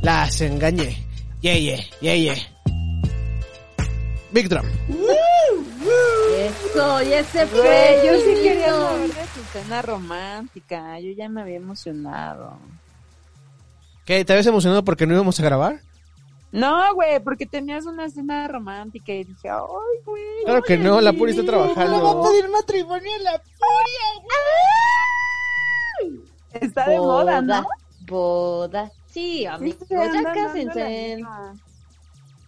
[SPEAKER 4] las engañé. Yeah, yeah, yeah, yeah. Big Drum.
[SPEAKER 11] Eso, y ese fue.
[SPEAKER 13] Güey, yo sí quería saber de su cena romántica. Yo ya me había emocionado.
[SPEAKER 4] ¿Qué? ¿Te habías emocionado porque no íbamos a grabar?
[SPEAKER 13] No, güey, porque tenías una cena romántica y dije, ay, güey.
[SPEAKER 4] Claro que no, la Puri está
[SPEAKER 5] ¿Cómo va a
[SPEAKER 4] trabajando.
[SPEAKER 5] pedir matrimonio a la furia,
[SPEAKER 13] Está de moda, ¿no?
[SPEAKER 12] Boda. Sí, amigos,
[SPEAKER 13] Sí,
[SPEAKER 12] ya cásense.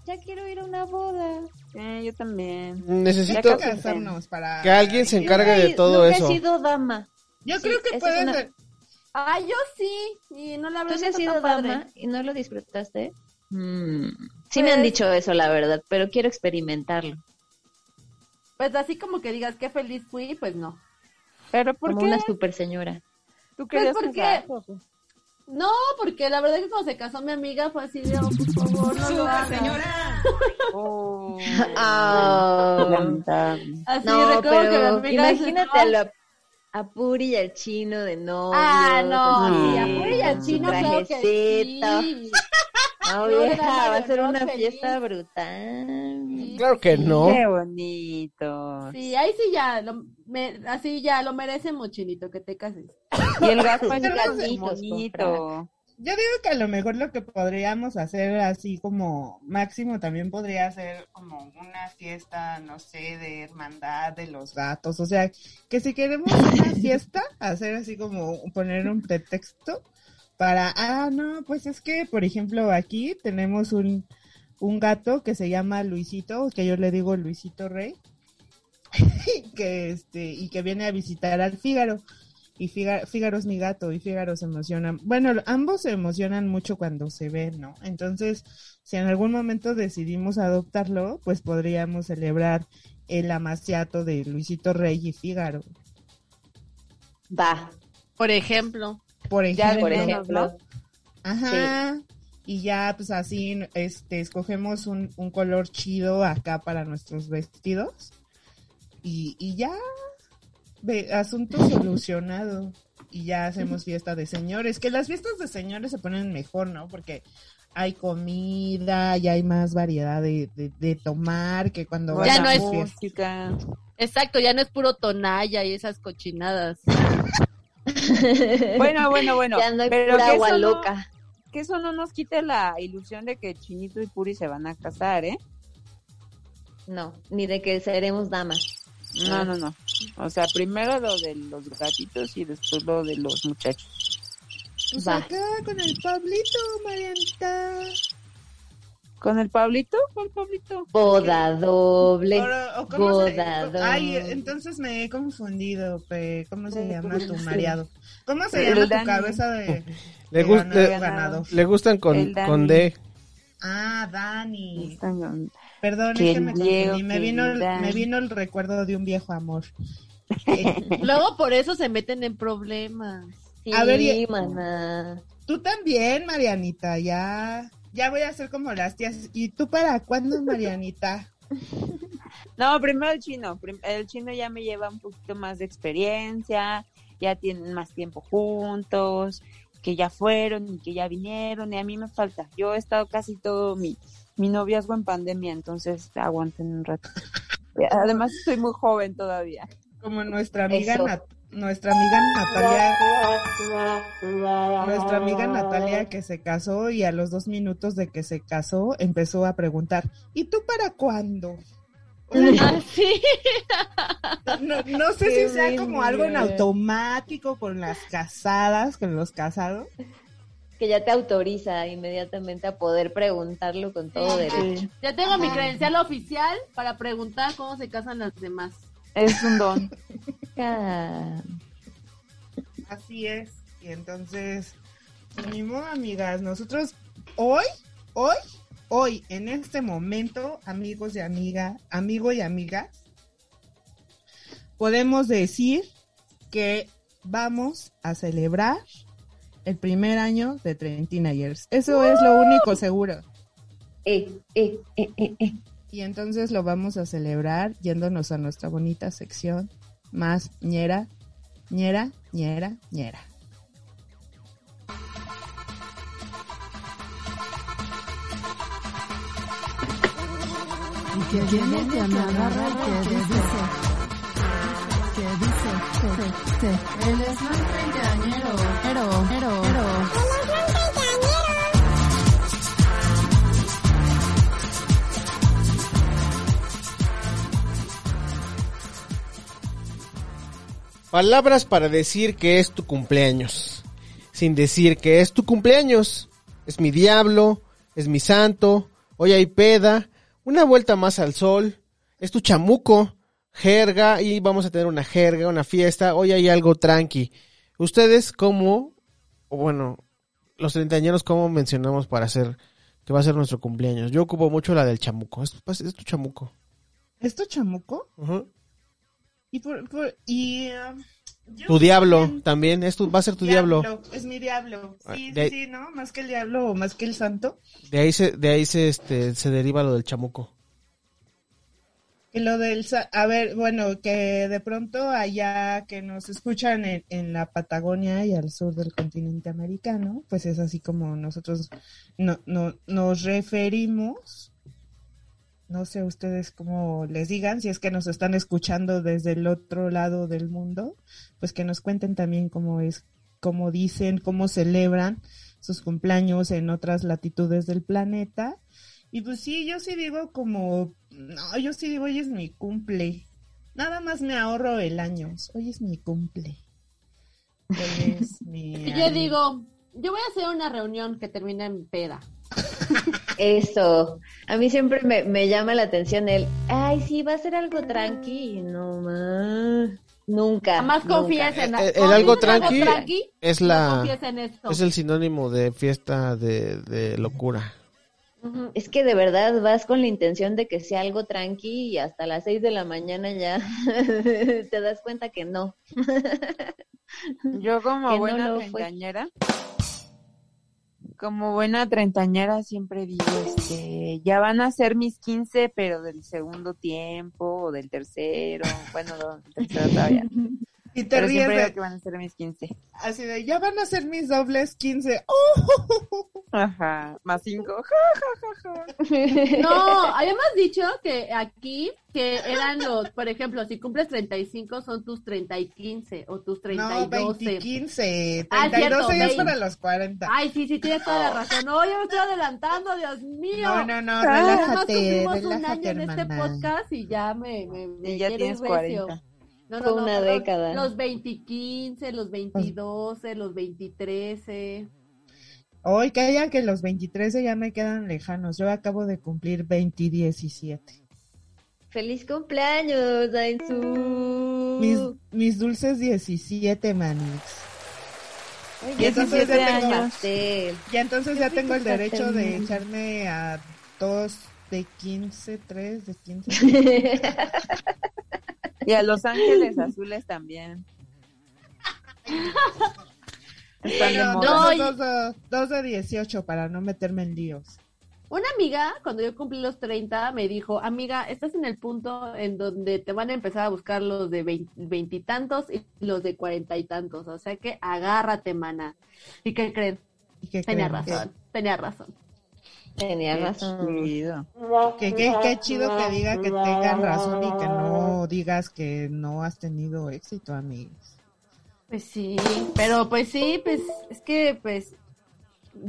[SPEAKER 12] Ya quiero ir a una boda.
[SPEAKER 13] Eh, yo también.
[SPEAKER 4] Necesito
[SPEAKER 5] que casarnos para...
[SPEAKER 4] que alguien se encargue de todo
[SPEAKER 12] nunca
[SPEAKER 4] eso.
[SPEAKER 12] he sido dama.
[SPEAKER 5] Yo
[SPEAKER 12] Sí,
[SPEAKER 5] creo que
[SPEAKER 12] esa es
[SPEAKER 5] pueden...
[SPEAKER 12] una-
[SPEAKER 11] Ah, yo sí. Y no la
[SPEAKER 12] ¿Tú
[SPEAKER 11] verdad
[SPEAKER 12] sí has sido dama y no lo disfrutaste? Mm, Sí
[SPEAKER 11] Pues-
[SPEAKER 12] me han dicho eso, la verdad, pero quiero experimentarlo.
[SPEAKER 11] Pues así como que digas qué feliz fui, pues no.
[SPEAKER 13] ¿Pero por
[SPEAKER 12] Como
[SPEAKER 13] qué?
[SPEAKER 12] una super señora.
[SPEAKER 13] ¿Tú
[SPEAKER 11] Pues
[SPEAKER 13] querías
[SPEAKER 11] porque-
[SPEAKER 13] jugar?
[SPEAKER 11] No, porque la verdad es que cuando se casó mi amiga fue así de, oh, por favor, no lo hagas.
[SPEAKER 13] Oh,
[SPEAKER 12] Ah.
[SPEAKER 13] lamentable.
[SPEAKER 11] Así
[SPEAKER 12] no,
[SPEAKER 11] recuerdo que mi
[SPEAKER 12] pero
[SPEAKER 11] amiga
[SPEAKER 12] imagínate a, la- a Puri y al chino de novio.
[SPEAKER 11] Ah, no,
[SPEAKER 13] sí,
[SPEAKER 11] sí, a Puri y al chino creo que sí.
[SPEAKER 12] Oh, (laughs)
[SPEAKER 11] No,
[SPEAKER 12] vieja, va a ser
[SPEAKER 11] no,
[SPEAKER 12] una
[SPEAKER 11] feliz.
[SPEAKER 12] fiesta brutal.
[SPEAKER 4] Claro que no.
[SPEAKER 13] Qué bonito.
[SPEAKER 11] Sí, ahí sí ya, lo, me- así ya lo merecemos, Chinito, que te cases. (laughs)
[SPEAKER 13] Y el gato es bonito.
[SPEAKER 5] Yo digo que a lo mejor lo que podríamos hacer así como máximo también podría ser como una fiesta, no sé, de hermandad de los gatos. O sea, que si queremos una (laughs) fiesta, hacer así como poner un pretexto para, ah, no, pues es que, por ejemplo, aquí tenemos un, un gato que se llama Luisito, que yo le digo Luisito Rey, (laughs) que este, y que viene a visitar al Fígaro. Y Fígaro, Fígaro es mi gato y Fígaro se emociona. Bueno, ambos se emocionan mucho cuando se ven, ¿no? Entonces, si en algún momento decidimos adoptarlo, pues podríamos celebrar el amaciato de Luisito Rey y Fígaro.
[SPEAKER 12] Va.
[SPEAKER 11] Por ejemplo.
[SPEAKER 5] Por ejemplo.
[SPEAKER 13] de.
[SPEAKER 5] Ajá. Y ya, pues así, este, escogemos un, un color chido acá para nuestros vestidos. Y, y ya, ve, asunto solucionado. Y ya hacemos (laughs) fiesta de señores. Que las fiestas de señores se ponen mejor, ¿no? Porque hay comida, ya hay más variedad de, de, de tomar que cuando
[SPEAKER 11] Ya no es-
[SPEAKER 13] música.
[SPEAKER 11] Exacto, ya no es puro tonalla y esas cochinadas. (laughs) (laughs)
[SPEAKER 13] Bueno, bueno, bueno.
[SPEAKER 12] Ya no hay
[SPEAKER 13] pero
[SPEAKER 12] pura
[SPEAKER 13] que
[SPEAKER 12] agua
[SPEAKER 13] eso no-
[SPEAKER 12] loca.
[SPEAKER 13] que eso no nos quite la ilusión de que Chinito y Puri se van a casar, ¿eh?
[SPEAKER 12] No, ni de que seremos damas.
[SPEAKER 13] No, no, no. O sea, primero lo de los gatitos y después lo de los muchachos.
[SPEAKER 5] Pues
[SPEAKER 12] Va.
[SPEAKER 5] acá con el Pablito, Marianita.
[SPEAKER 13] ¿Con el Pablito? ¿Cuál Pablito?
[SPEAKER 12] Boda doble.
[SPEAKER 5] O- o cómo se-
[SPEAKER 12] Boda doble.
[SPEAKER 5] Ay, entonces me he confundido, pe. ¿cómo se llama tu mareado? ¿Cómo se
[SPEAKER 13] El
[SPEAKER 5] llama tu cabeza de,
[SPEAKER 4] Le,
[SPEAKER 5] de ganado,
[SPEAKER 4] le-
[SPEAKER 5] ganado?
[SPEAKER 4] le gustan con, con D.
[SPEAKER 5] Ah, Dani. Perdón, es que me confundí. Me vino,
[SPEAKER 13] el
[SPEAKER 5] me vino el recuerdo de un viejo amor. (laughs)
[SPEAKER 11] Luego por eso se meten en problemas.
[SPEAKER 12] Sí,
[SPEAKER 5] A ver,
[SPEAKER 12] maná.
[SPEAKER 5] Tú también, Marianita, ya. Ya voy a ser como las tías. ¿Y tú para cuándo, Marianita? (laughs)
[SPEAKER 13] No, primero el chino. El chino ya me lleva un poquito más de experiencia, ya tienen más tiempo juntos, que ya fueron y que ya vinieron, y a mí me falta. Yo he estado casi todo mi, mi noviazgo en pandemia, entonces aguanten un rato. (laughs) Además, estoy muy joven todavía.
[SPEAKER 5] Como nuestra amiga. Nat- nuestra amiga Natalia, nuestra amiga Natalia que se casó y a los dos minutos de que se casó empezó a preguntar, ¿y tú para cuándo?
[SPEAKER 11] Ah, (laughs) sí.
[SPEAKER 5] No, no sé
[SPEAKER 12] Qué
[SPEAKER 5] si sea como algo en automático con las casadas, con los casados.
[SPEAKER 12] Que ya te autoriza inmediatamente a poder preguntarlo con todo derecho.
[SPEAKER 11] Ya tengo mi credencial oficial para preguntar cómo se casan las demás.
[SPEAKER 13] Es un don. (laughs)
[SPEAKER 5] Así es. Y entonces, pues, ni modo, amigas, nosotros hoy, hoy, hoy, en este momento, amigos y amigas, amigo y amigas, podemos decir que vamos a celebrar el primer año de Trentina Years. Eso es lo único seguro.
[SPEAKER 12] Eh, eh, eh.
[SPEAKER 5] Y entonces lo vamos a celebrar yéndonos a nuestra bonita sección más ñera, ñera, ñera, ñera.
[SPEAKER 1] Que viene que me agarra y que dice, que dice, se, se, él es más treintañero, pero, pero, pero.
[SPEAKER 4] Palabras para decir que es tu cumpleaños. Sin decir que es tu cumpleaños. Es mi diablo, es mi santo, hoy hay peda, una vuelta más al sol, es tu chamuco, jerga y vamos a tener una jerga, una fiesta, hoy hay algo tranqui. Ustedes cómo, o bueno, los treintañeros cómo mencionamos para hacer que va a ser nuestro cumpleaños. Yo ocupo mucho la del chamuco, es, pues, es tu chamuco.
[SPEAKER 5] ¿Esto chamuco?
[SPEAKER 4] Ujú.
[SPEAKER 5] Y por, por- y um,
[SPEAKER 4] Tu diablo
[SPEAKER 5] también-
[SPEAKER 4] también, es tu, va a ser tu diablo.
[SPEAKER 5] Es mi diablo.
[SPEAKER 4] Ah,
[SPEAKER 5] Sí,
[SPEAKER 4] de-
[SPEAKER 5] sí, ¿no? Más que el diablo o más que el santo.
[SPEAKER 4] De ahí se, de ahí se, este, se deriva lo del chamuco.
[SPEAKER 5] Y lo del, a ver, bueno, que de pronto allá que nos escuchan en, en la Patagonia y al sur del continente americano, pues es así como nosotros no, no, nos referimos. No sé ustedes cómo les digan, si es que nos están escuchando desde el otro lado del mundo, pues que nos cuenten también cómo es, cómo dicen, cómo celebran sus cumpleaños en otras latitudes del planeta. Y pues sí, yo sí digo como, no, yo sí digo, hoy es mi cumple. Nada más me ahorro el año. Hoy es mi cumple. Hoy es (laughs) mi
[SPEAKER 11] yo digo, yo voy a hacer una reunión que termine en peda. (laughs)
[SPEAKER 12] Eso. A mí siempre me, me llama la atención el, ay, sí, va a ser algo tranqui. No más. Nunca.
[SPEAKER 11] Jamás
[SPEAKER 12] nunca.
[SPEAKER 11] confíes en
[SPEAKER 4] El, el
[SPEAKER 11] cuando
[SPEAKER 4] algo tranqui
[SPEAKER 11] tranqui,
[SPEAKER 4] es
[SPEAKER 11] no
[SPEAKER 4] la
[SPEAKER 11] confíes en esto.
[SPEAKER 4] es el sinónimo de fiesta de, de locura.
[SPEAKER 12] Es que de verdad vas con la intención de que sea algo tranqui y hasta las seis de la mañana ya (laughs) te das cuenta que no.
[SPEAKER 13] Yo como
[SPEAKER 12] Que no
[SPEAKER 13] buena
[SPEAKER 12] lo fue.
[SPEAKER 13] Como buena treintañera siempre digo, este, ya van a ser mis 15, pero del segundo tiempo o del tercero, bueno, no, del tercero todavía. (laughs) no.
[SPEAKER 5] Y te
[SPEAKER 13] Pero
[SPEAKER 5] ríes de-
[SPEAKER 13] que van a ser mis 15.
[SPEAKER 5] Así de, ya van a ser mis dobles 15. ¡Oh!
[SPEAKER 13] Ajá, más 5. (laughs)
[SPEAKER 11] No, (laughs) habíamos dicho que aquí, que eran los, por ejemplo, si cumples 35 son tus 30 y 15 o tus 30
[SPEAKER 5] No,
[SPEAKER 11] y 12.
[SPEAKER 5] 20 15.
[SPEAKER 11] Ah,
[SPEAKER 5] 32
[SPEAKER 11] cierto,
[SPEAKER 5] es
[SPEAKER 11] 20.
[SPEAKER 5] para los 40.
[SPEAKER 11] Ay, sí, sí, tienes toda la razón. No, yo me estoy adelantando, Dios mío.
[SPEAKER 5] No, no, no, relájate,
[SPEAKER 11] un año en este podcast y ya me, me, me
[SPEAKER 13] Y ya tienes
[SPEAKER 11] ir recio.
[SPEAKER 13] 40.
[SPEAKER 11] No,
[SPEAKER 12] Fue
[SPEAKER 11] no, no,
[SPEAKER 12] una
[SPEAKER 11] los-
[SPEAKER 12] década.
[SPEAKER 11] Los 20 15, los 20 12, los 20
[SPEAKER 5] Hoy callan que los 23 ya me quedan lejanos. Yo acabo de cumplir 20 17.
[SPEAKER 12] ¡Feliz cumpleaños, Dainzu!
[SPEAKER 5] Mis, mis dulces 17, manix. Y entonces
[SPEAKER 13] 17
[SPEAKER 5] ya tengo, ya entonces ya tengo el derecho de echarme a dos de 15, 3 de 15. (laughs) (laughs)
[SPEAKER 13] Y a Los Ángeles Azules también. Están de moda.
[SPEAKER 11] No,
[SPEAKER 5] dos,
[SPEAKER 11] y-
[SPEAKER 5] dos, dos, dos de 18 para no meterme en líos.
[SPEAKER 11] Una amiga, cuando yo cumplí los 30, me dijo, amiga, estás en el punto en donde te van a empezar a buscar los de vein- veintitantos y los de cuarenta y tantos. O sea que agárrate, mana. ¿Y qué creen?
[SPEAKER 5] ¿Y qué
[SPEAKER 11] Tenía
[SPEAKER 5] creen?
[SPEAKER 11] razón, tenía razón.
[SPEAKER 12] Tenía
[SPEAKER 13] Qué
[SPEAKER 12] razón.
[SPEAKER 13] chido.
[SPEAKER 5] Que, que, qué chido que diga que tengan razón y que no digas que no has tenido éxito, amigos.
[SPEAKER 11] Pues sí, pero pues sí, pues es que pues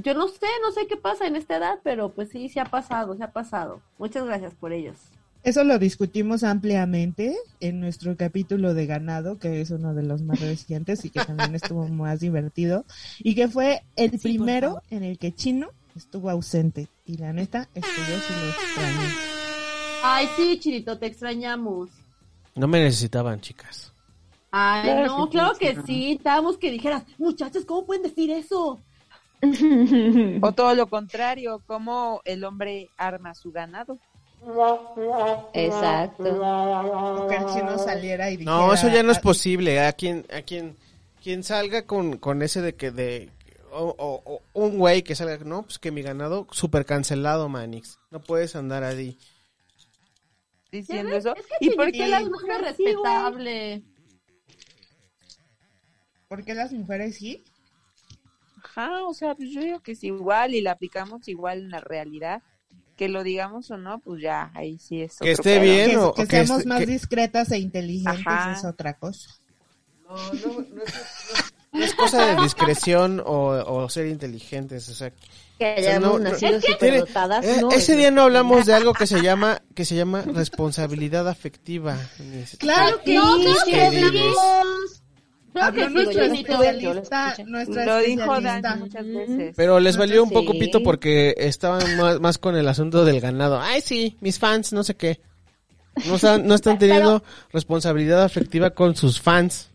[SPEAKER 11] yo no sé, no sé qué pasa en esta edad, pero pues sí, se ha pasado, se ha pasado. Muchas gracias por ellos.
[SPEAKER 5] Eso lo discutimos ampliamente en nuestro capítulo de ganado, que es uno de los más recientes y que también estuvo (laughs) más divertido, y que fue el primero en el que Chino estuvo ausente. Y la neta, es que yo sí lo extrañé.
[SPEAKER 11] Ay, sí, Chirito, te extrañamos.
[SPEAKER 4] No me necesitaban, chicas.
[SPEAKER 11] Ay,
[SPEAKER 13] Claro
[SPEAKER 11] no,
[SPEAKER 13] que
[SPEAKER 11] claro que
[SPEAKER 13] sí.
[SPEAKER 11] estábamos que dijeras, muchachos, ¿cómo pueden decir eso? (laughs)
[SPEAKER 13] O todo lo contrario, como el hombre arma su ganado.
[SPEAKER 12] Exacto.
[SPEAKER 5] O que el Chino saliera y dijera...
[SPEAKER 4] No, eso ya no es
[SPEAKER 5] "Ah,
[SPEAKER 4] posible. A quien, a quien, quien salga con, con ese de que de o, o- o un güey que salga, no, pues que mi ganado super cancelado, Manix. No puedes andar ahí.
[SPEAKER 13] Diciendo eso.
[SPEAKER 11] Es que
[SPEAKER 13] ¿Y por qué las mujeres sí,
[SPEAKER 11] respetable.
[SPEAKER 5] ¿Por qué las mujeres sí?
[SPEAKER 13] Ajá, o sea, pues yo digo que es igual y la aplicamos igual en la realidad. Que lo digamos o no, pues ya, ahí sí es
[SPEAKER 4] Que
[SPEAKER 13] otro
[SPEAKER 4] esté
[SPEAKER 13] pedo.
[SPEAKER 4] bien.
[SPEAKER 5] Que,
[SPEAKER 4] o-
[SPEAKER 5] que seamos
[SPEAKER 4] este-
[SPEAKER 5] más
[SPEAKER 4] que-
[SPEAKER 5] discretas e inteligentes
[SPEAKER 13] Ajá.
[SPEAKER 5] es otra cosa.
[SPEAKER 4] No, no, no es, no es cosa de discreción o, o ser inteligentes, o sea,
[SPEAKER 12] Que
[SPEAKER 4] sea,
[SPEAKER 12] hayamos
[SPEAKER 4] no- no-
[SPEAKER 12] nacido superdotadas.
[SPEAKER 4] eh,
[SPEAKER 12] no,
[SPEAKER 4] ese
[SPEAKER 12] es
[SPEAKER 4] día no hablamos de algo que se llama que se llama responsabilidad afectiva.
[SPEAKER 5] Claro que
[SPEAKER 11] No, que
[SPEAKER 5] Habló
[SPEAKER 11] sí,
[SPEAKER 5] nuestra
[SPEAKER 12] lo
[SPEAKER 5] especialista, nuestra
[SPEAKER 13] dijo muchas veces.
[SPEAKER 4] Pero les valió un poco
[SPEAKER 12] Sí.
[SPEAKER 4] pito porque estaban más, más con el asunto del ganado. Ay, sí, mis fans, no sé qué. No están, no están teniendo responsabilidad afectiva con sus fans.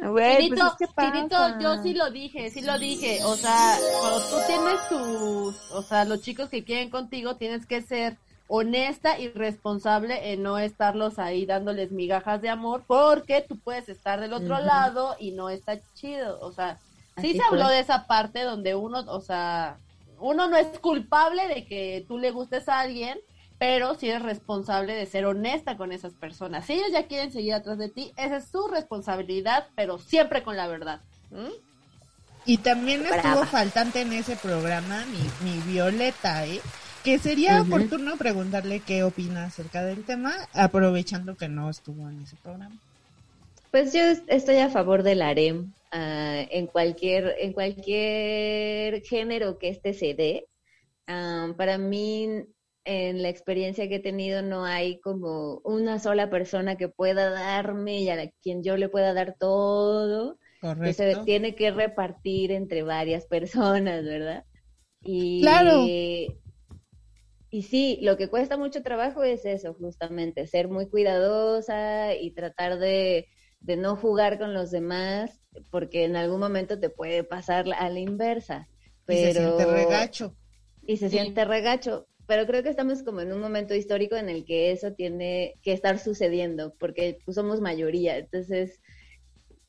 [SPEAKER 13] Güey, pues es que
[SPEAKER 11] yo sí lo dije, sí lo dije. O sea, cuando tú tienes tus, o sea, los chicos que quieren contigo, tienes que ser honesta y responsable en no estarlos ahí dándoles migajas de amor, porque tú puedes estar del otro
[SPEAKER 12] Ujú.
[SPEAKER 11] lado y no está chido. O sea, sí
[SPEAKER 12] Así
[SPEAKER 11] se habló
[SPEAKER 12] fue.
[SPEAKER 11] de esa parte donde uno, o sea, uno no es culpable de que tú le gustes a alguien, pero si eres responsable de ser honesta con esas personas. Si ellos ya quieren seguir atrás de ti, esa es su responsabilidad, pero siempre con la verdad. ¿Mm?
[SPEAKER 5] Y también estuvo faltante en ese programa mi, mi Violeta, ¿eh? Que sería
[SPEAKER 12] Ujú.
[SPEAKER 5] oportuno preguntarle qué opina acerca del tema, aprovechando que no estuvo en ese programa.
[SPEAKER 12] Pues yo est- estoy a favor del harem ah, en cualquier en cualquier género que este se dé. Ah, para mí, en la experiencia que he tenido, no hay como una sola persona que pueda darme y a la- quien yo le pueda dar todo. Que se
[SPEAKER 5] Correcto.
[SPEAKER 12] tiene que repartir entre varias (laughs) personas, ¿verdad? Y,
[SPEAKER 5] Claro.
[SPEAKER 12] Y sí, lo que cuesta mucho trabajo es eso, justamente, ser muy cuidadosa y tratar de, de no jugar con los demás, porque en algún momento te puede pasar a la inversa.
[SPEAKER 5] Y se
[SPEAKER 12] Pero...
[SPEAKER 5] siente regacho.
[SPEAKER 12] Y se siente regacho. Pero creo que estamos como en un momento histórico en el que eso tiene que estar sucediendo, porque pues, somos mayoría. Entonces,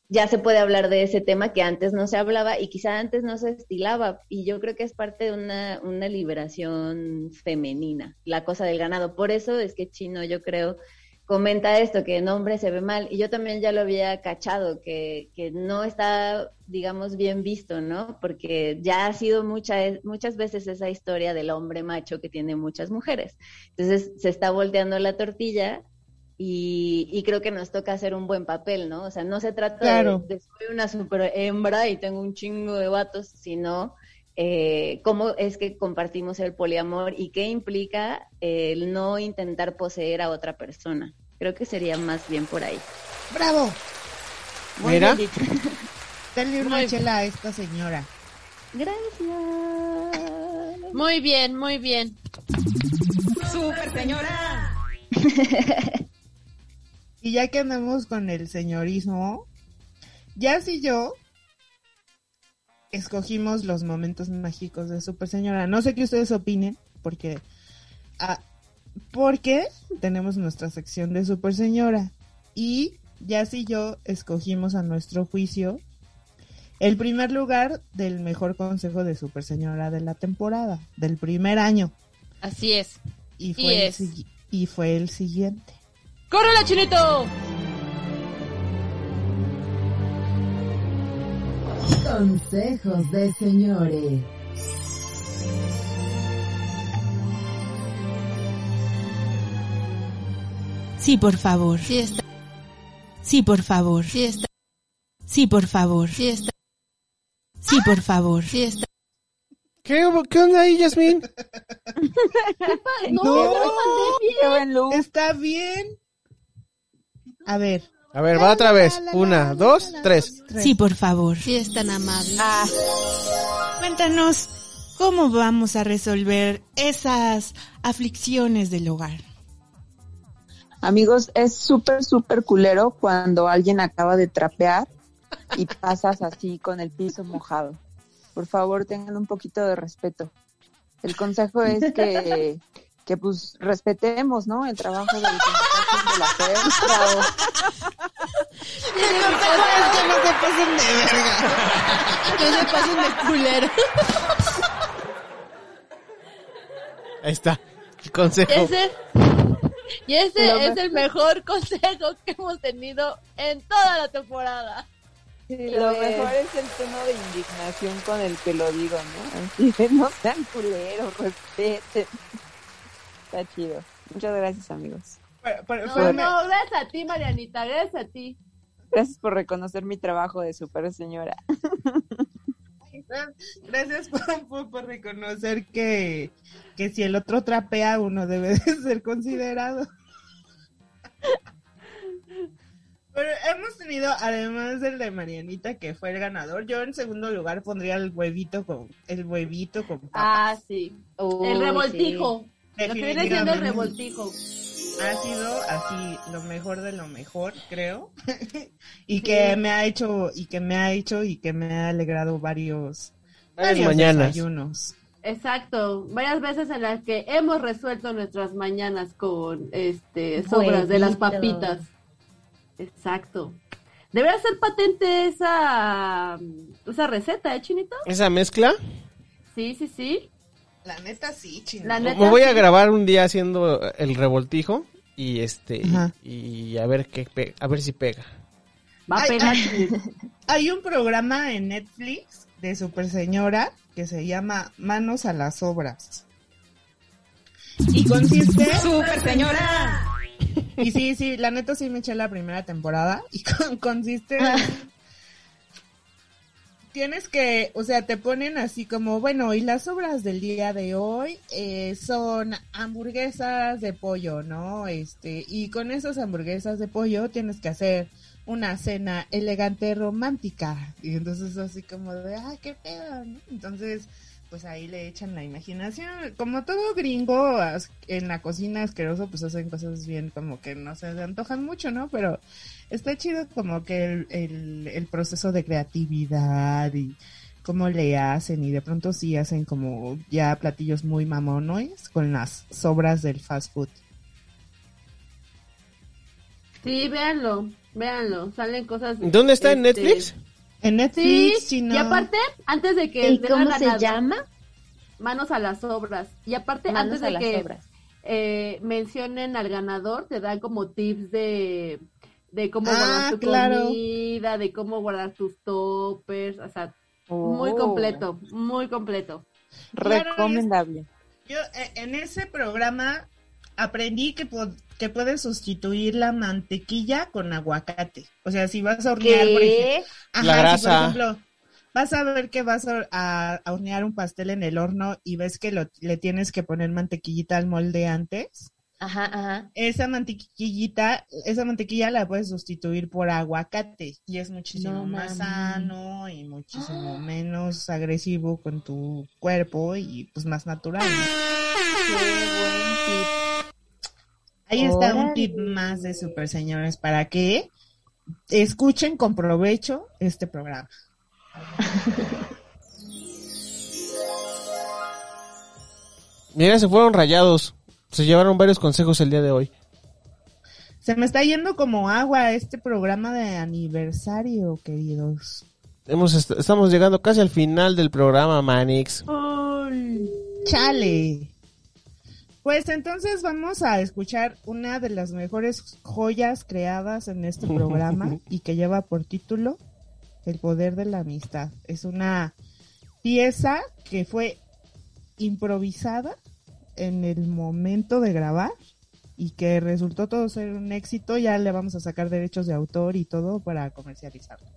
[SPEAKER 12] ya se puede hablar de ese tema que antes no se hablaba y quizá antes no se estilaba. Y yo creo que es parte de una, una liberación femenina, la cosa del ganado. Por eso es que Chino, yo creo, comenta esto, que en hombre se ve mal. Y yo también ya lo había cachado, que, que no está, digamos, bien visto, ¿no? Porque ya ha sido mucha, muchas veces esa historia del hombre macho que tiene muchas mujeres. Entonces se está volteando la tortilla y, y creo que nos toca hacer un buen papel, ¿no? O sea, no se trata
[SPEAKER 5] Claro.
[SPEAKER 12] de, de soy una super hembra y tengo un chingo de vatos, sino eh, cómo es que compartimos el poliamor y qué implica el no intentar poseer a otra persona. Creo que sería más bien por ahí.
[SPEAKER 5] ¡Bravo! Muy
[SPEAKER 4] Mira.
[SPEAKER 5] bien dicho. (laughs) Denle una chela a esta señora.
[SPEAKER 12] Gracias.
[SPEAKER 11] Muy bien, muy bien.
[SPEAKER 14] ¡Super señora! (laughs)
[SPEAKER 5] Y ya que andamos con el señorismo, ya si yo escogimos los momentos mágicos de Super Señora. No sé qué ustedes opinen, porque ah, porque tenemos nuestra sección de Super Señora y ya si yo escogimos a nuestro juicio el primer lugar del mejor consejo de Super Señora de la temporada, del primer año.
[SPEAKER 11] Así es.
[SPEAKER 5] Y
[SPEAKER 11] Y
[SPEAKER 5] fue, el,
[SPEAKER 11] es.
[SPEAKER 5] y fue el siguiente.
[SPEAKER 11] ¡Córrela, chinito!
[SPEAKER 1] Consejos de señores.
[SPEAKER 15] Sí, por favor.
[SPEAKER 11] Sí está.
[SPEAKER 15] Sí, por favor.
[SPEAKER 11] Sí está.
[SPEAKER 15] Sí, por favor.
[SPEAKER 11] Sí está.
[SPEAKER 15] Sí, por favor.
[SPEAKER 11] Sí está.
[SPEAKER 4] ¿Qué, qué onda ahí, Yasmin? (laughs)
[SPEAKER 5] No,
[SPEAKER 13] buen look.
[SPEAKER 5] Está bien. A ver.
[SPEAKER 4] A ver, va otra vez. Una, dos, tres.
[SPEAKER 15] Sí, por favor.
[SPEAKER 11] Sí es tan amable.
[SPEAKER 13] Ah,
[SPEAKER 15] Cuéntanos cómo vamos a resolver esas aflicciones del hogar.
[SPEAKER 13] Amigos, es súper, súper culero cuando alguien acaba de trapear y (laughs) pasas así con el piso mojado. Por favor, tengan un poquito de respeto. El consejo es que, (laughs) que pues respetemos, ¿no? El trabajo del que nos está haciendo la perra
[SPEAKER 5] que no se pasen de verga.
[SPEAKER 11] Que se pasen de culero.
[SPEAKER 4] Ahí está. El consejo.
[SPEAKER 11] Ese, y ese
[SPEAKER 13] Lo
[SPEAKER 11] es
[SPEAKER 13] me-
[SPEAKER 11] el mejor (laughs) consejo que hemos tenido en toda la temporada.
[SPEAKER 13] Lo mejor es el tono de indignación con el que lo digo, ¿no? Así de no sean culeros, respeten. Está chido. Muchas gracias, amigos.
[SPEAKER 5] Pero- pero-
[SPEAKER 11] No,
[SPEAKER 5] pero-
[SPEAKER 11] no, gracias a ti, Marianita, gracias a ti.
[SPEAKER 13] Gracias por reconocer mi trabajo de super señora. (laughs)
[SPEAKER 5] Gracias por, reconocer que, que si el otro trapea, uno debe de (laughs) ser considerado. Pero hemos tenido, además del de Marianita, que fue el ganador, yo en segundo lugar pondría el huevito con el huevito con papas.
[SPEAKER 11] Ah, sí.
[SPEAKER 12] Uy,
[SPEAKER 11] el revoltijo.
[SPEAKER 5] sí.
[SPEAKER 11] Lo que viene siendo el revoltijo.
[SPEAKER 5] Ha sido así lo mejor de lo mejor, creo. (laughs) y que me ha hecho, y que me ha hecho, y que me ha alegrado varios,
[SPEAKER 4] Varias
[SPEAKER 5] varios
[SPEAKER 4] mañanas.
[SPEAKER 5] desayunos.
[SPEAKER 11] Exacto, varias veces en las que hemos resuelto nuestras mañanas con este sobras de las papitas. Exacto. Debería ser patente esa esa receta, ¿eh, Chinito?
[SPEAKER 4] ¿Esa mezcla?
[SPEAKER 11] Sí, sí, sí.
[SPEAKER 5] La neta sí,
[SPEAKER 11] neta
[SPEAKER 4] Me voy a grabar un día haciendo el revoltijo y este
[SPEAKER 5] Ajá.
[SPEAKER 4] y a ver qué a ver si pega.
[SPEAKER 11] Va a pegar.
[SPEAKER 5] ay, Hay un programa en Netflix de Super Señora que se llama Manos a las Obras. Y consiste...
[SPEAKER 14] ¡Super señora!
[SPEAKER 5] Y sí, sí, la neta sí me eché la primera temporada y (laughs) con- consiste... en- Tienes que, o sea, te ponen así como, bueno, y las obras del día de hoy eh, son hamburguesas de pollo, ¿no? Este, y con esas hamburguesas de pollo tienes que hacer una cena elegante romántica. Y entonces así como de, ah, qué pedo. Entonces, pues ahí le echan la imaginación. Como todo gringo en la cocina asqueroso, pues hacen cosas bien como que no se antojan mucho, ¿no? Pero está chido como que el, el, el proceso de creatividad y cómo le hacen y de pronto sí hacen como ya platillos muy mamones con las sobras del fast food.
[SPEAKER 11] Sí, véanlo, véanlo. Salen cosas.
[SPEAKER 4] ¿Dónde está en
[SPEAKER 11] este,
[SPEAKER 4] Netflix?
[SPEAKER 5] En
[SPEAKER 11] Sí,
[SPEAKER 5] Netflix, chino.
[SPEAKER 11] y aparte, antes de que
[SPEAKER 12] ¿Y cómo se llama?
[SPEAKER 11] Manos a las obras. Y aparte,
[SPEAKER 12] Manos
[SPEAKER 11] antes de
[SPEAKER 12] las
[SPEAKER 11] que eh, mencionen al ganador, te dan como tips de, de cómo
[SPEAKER 5] Ah,
[SPEAKER 11] guardar tu
[SPEAKER 5] claro.
[SPEAKER 11] comida, de cómo guardar tus toppers, o sea, muy
[SPEAKER 13] Oh.
[SPEAKER 11] completo, muy completo.
[SPEAKER 5] Claro,
[SPEAKER 13] Recomendable.
[SPEAKER 5] Yo eh, en ese programa aprendí que, que puedes sustituir la mantequilla con aguacate. O sea, si vas a hornear, por ejemplo,
[SPEAKER 12] ¿Qué?
[SPEAKER 4] La
[SPEAKER 5] si, por ejemplo, vas a ver que vas a, a- a hornear un pastel en el horno y ves que lo- le tienes que poner mantequillita al molde antes.
[SPEAKER 12] Ajá, ajá.
[SPEAKER 5] Esa mantequillita, esa mantequilla la puedes sustituir por aguacate y es muchísimo
[SPEAKER 12] No
[SPEAKER 5] más sano y muchísimo (gasps) menos agresivo con tu cuerpo y pues más natural. ¿no? Ahí está un tip más de super señores para que escuchen con provecho este programa.
[SPEAKER 4] Mira, se fueron rayados. Se llevaron varios consejos el día de hoy.
[SPEAKER 5] Se me está yendo como agua este programa de aniversario, queridos.
[SPEAKER 4] Hemos est- estamos llegando casi al final del programa, Manix.
[SPEAKER 5] Chale. Pues entonces vamos a escuchar una de las mejores joyas creadas en este (laughs) programa y que lleva por título El poder de la amistad. Es una pieza que fue improvisada en el momento de grabar y que resultó todo ser un éxito. Ya le vamos a sacar derechos de autor y todo para comercializarlo.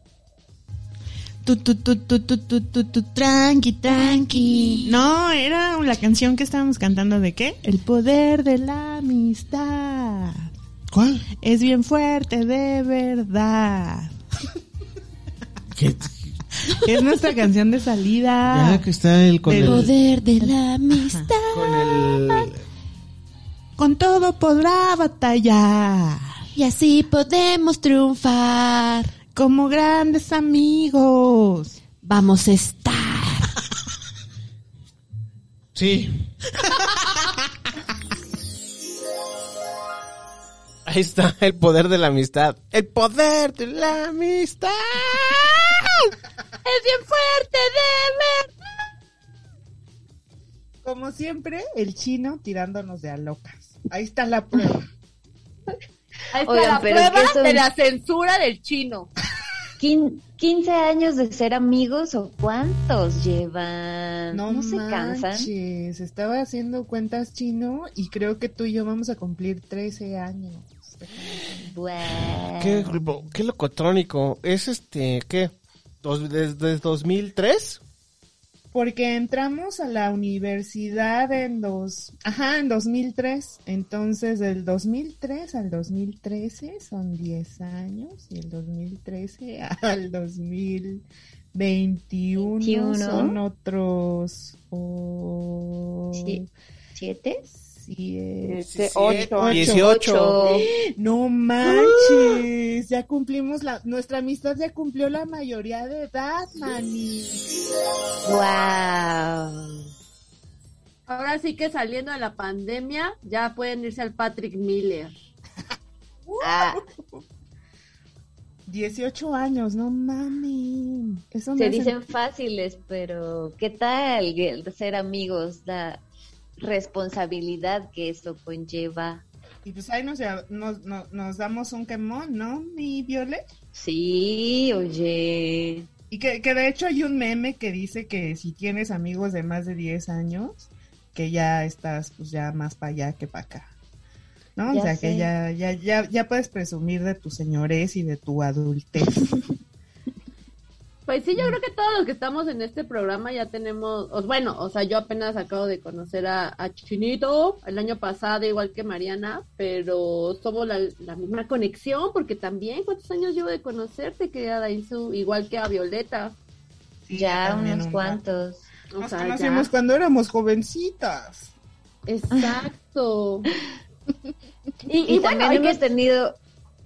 [SPEAKER 15] Tu, tu, tu, tu, tu, tu, tu, tu, tranqui, tranqui. No, era la canción que estábamos cantando de qué? El poder de la amistad.
[SPEAKER 4] ¿Cuál?
[SPEAKER 15] Es bien fuerte, de verdad. Es nuestra canción de salida.
[SPEAKER 4] Ya que está el con el,
[SPEAKER 15] poder de la amistad.
[SPEAKER 4] con el
[SPEAKER 15] Con todo podrá batallar.
[SPEAKER 1] Y así podemos triunfar.
[SPEAKER 15] Como grandes amigos.
[SPEAKER 1] Vamos a estar.
[SPEAKER 4] Sí. Ahí está el poder de la amistad. El poder de la amistad.
[SPEAKER 11] Es bien fuerte, de verdad.
[SPEAKER 5] Como siempre, el chino tirándonos de a locas. Ahí está la prueba.
[SPEAKER 11] Ahí está
[SPEAKER 12] Oigan,
[SPEAKER 11] la prueba de la censura del chino.
[SPEAKER 12] Quin- 15 años de ser amigos o cuántos llevan? No, se cansan.
[SPEAKER 5] Estaba haciendo cuentas chino y creo que tú y yo vamos a cumplir 13 años.
[SPEAKER 12] Bueno.
[SPEAKER 4] Qué, qué locotrónico. Es este, ¿qué? Dos- ¿Desde 2003?
[SPEAKER 5] Porque entramos a la universidad en dos, ajá, en 2003. Entonces, del 2003 al 2013 son 10 años y el 2013 (laughs) al 2021
[SPEAKER 12] 21.
[SPEAKER 5] son otros oh,
[SPEAKER 12] Sie- ¿Siete?
[SPEAKER 5] Siete,
[SPEAKER 13] Este,
[SPEAKER 5] siete,
[SPEAKER 13] ocho.
[SPEAKER 4] Dieciocho. (gasps)
[SPEAKER 5] No manches, ya cumplimos la, nuestra amistad ya cumplió la mayoría de edad, mani.
[SPEAKER 12] Wow.
[SPEAKER 11] Ahora sí que saliendo de la pandemia, ya pueden irse al Patrick Miller. (laughs)
[SPEAKER 12] Ah,
[SPEAKER 5] 18 años, no mami. Eso
[SPEAKER 12] Se
[SPEAKER 5] hace-
[SPEAKER 12] dicen fáciles, pero ¿qué tal ser amigos? La responsabilidad que eso conlleva.
[SPEAKER 5] Y pues ahí nos, nos, nos, nos damos un quemón, ¿no, mi Violet?
[SPEAKER 12] Sí, oye.
[SPEAKER 5] Y que, que de hecho hay un meme que dice que si tienes amigos de más de 10 años, que ya estás pues ya más para allá que para acá. ¿No?
[SPEAKER 12] Ya
[SPEAKER 5] o sea,
[SPEAKER 12] sé.
[SPEAKER 5] que ya, ya, ya, ya puedes presumir de tu señorez y de tu adultez. (laughs)
[SPEAKER 11] Pues sí, yo creo que todos los que estamos en este programa ya tenemos, o- bueno, o sea, yo apenas acabo de conocer a, a Chinito el año pasado, igual que Mariana, pero somos la, la misma conexión, porque también, ¿cuántos años llevo de conocerte, querida Dainzu? Igual que a Violeta.
[SPEAKER 12] ya unos
[SPEAKER 5] un
[SPEAKER 12] cuantos.
[SPEAKER 11] O
[SPEAKER 5] Nos
[SPEAKER 11] sea,
[SPEAKER 5] conocimos
[SPEAKER 11] ya.
[SPEAKER 5] cuando éramos jovencitas.
[SPEAKER 11] Exacto. (laughs) y,
[SPEAKER 12] Y,
[SPEAKER 11] y bueno,
[SPEAKER 12] también hemos
[SPEAKER 11] que-
[SPEAKER 12] tenido...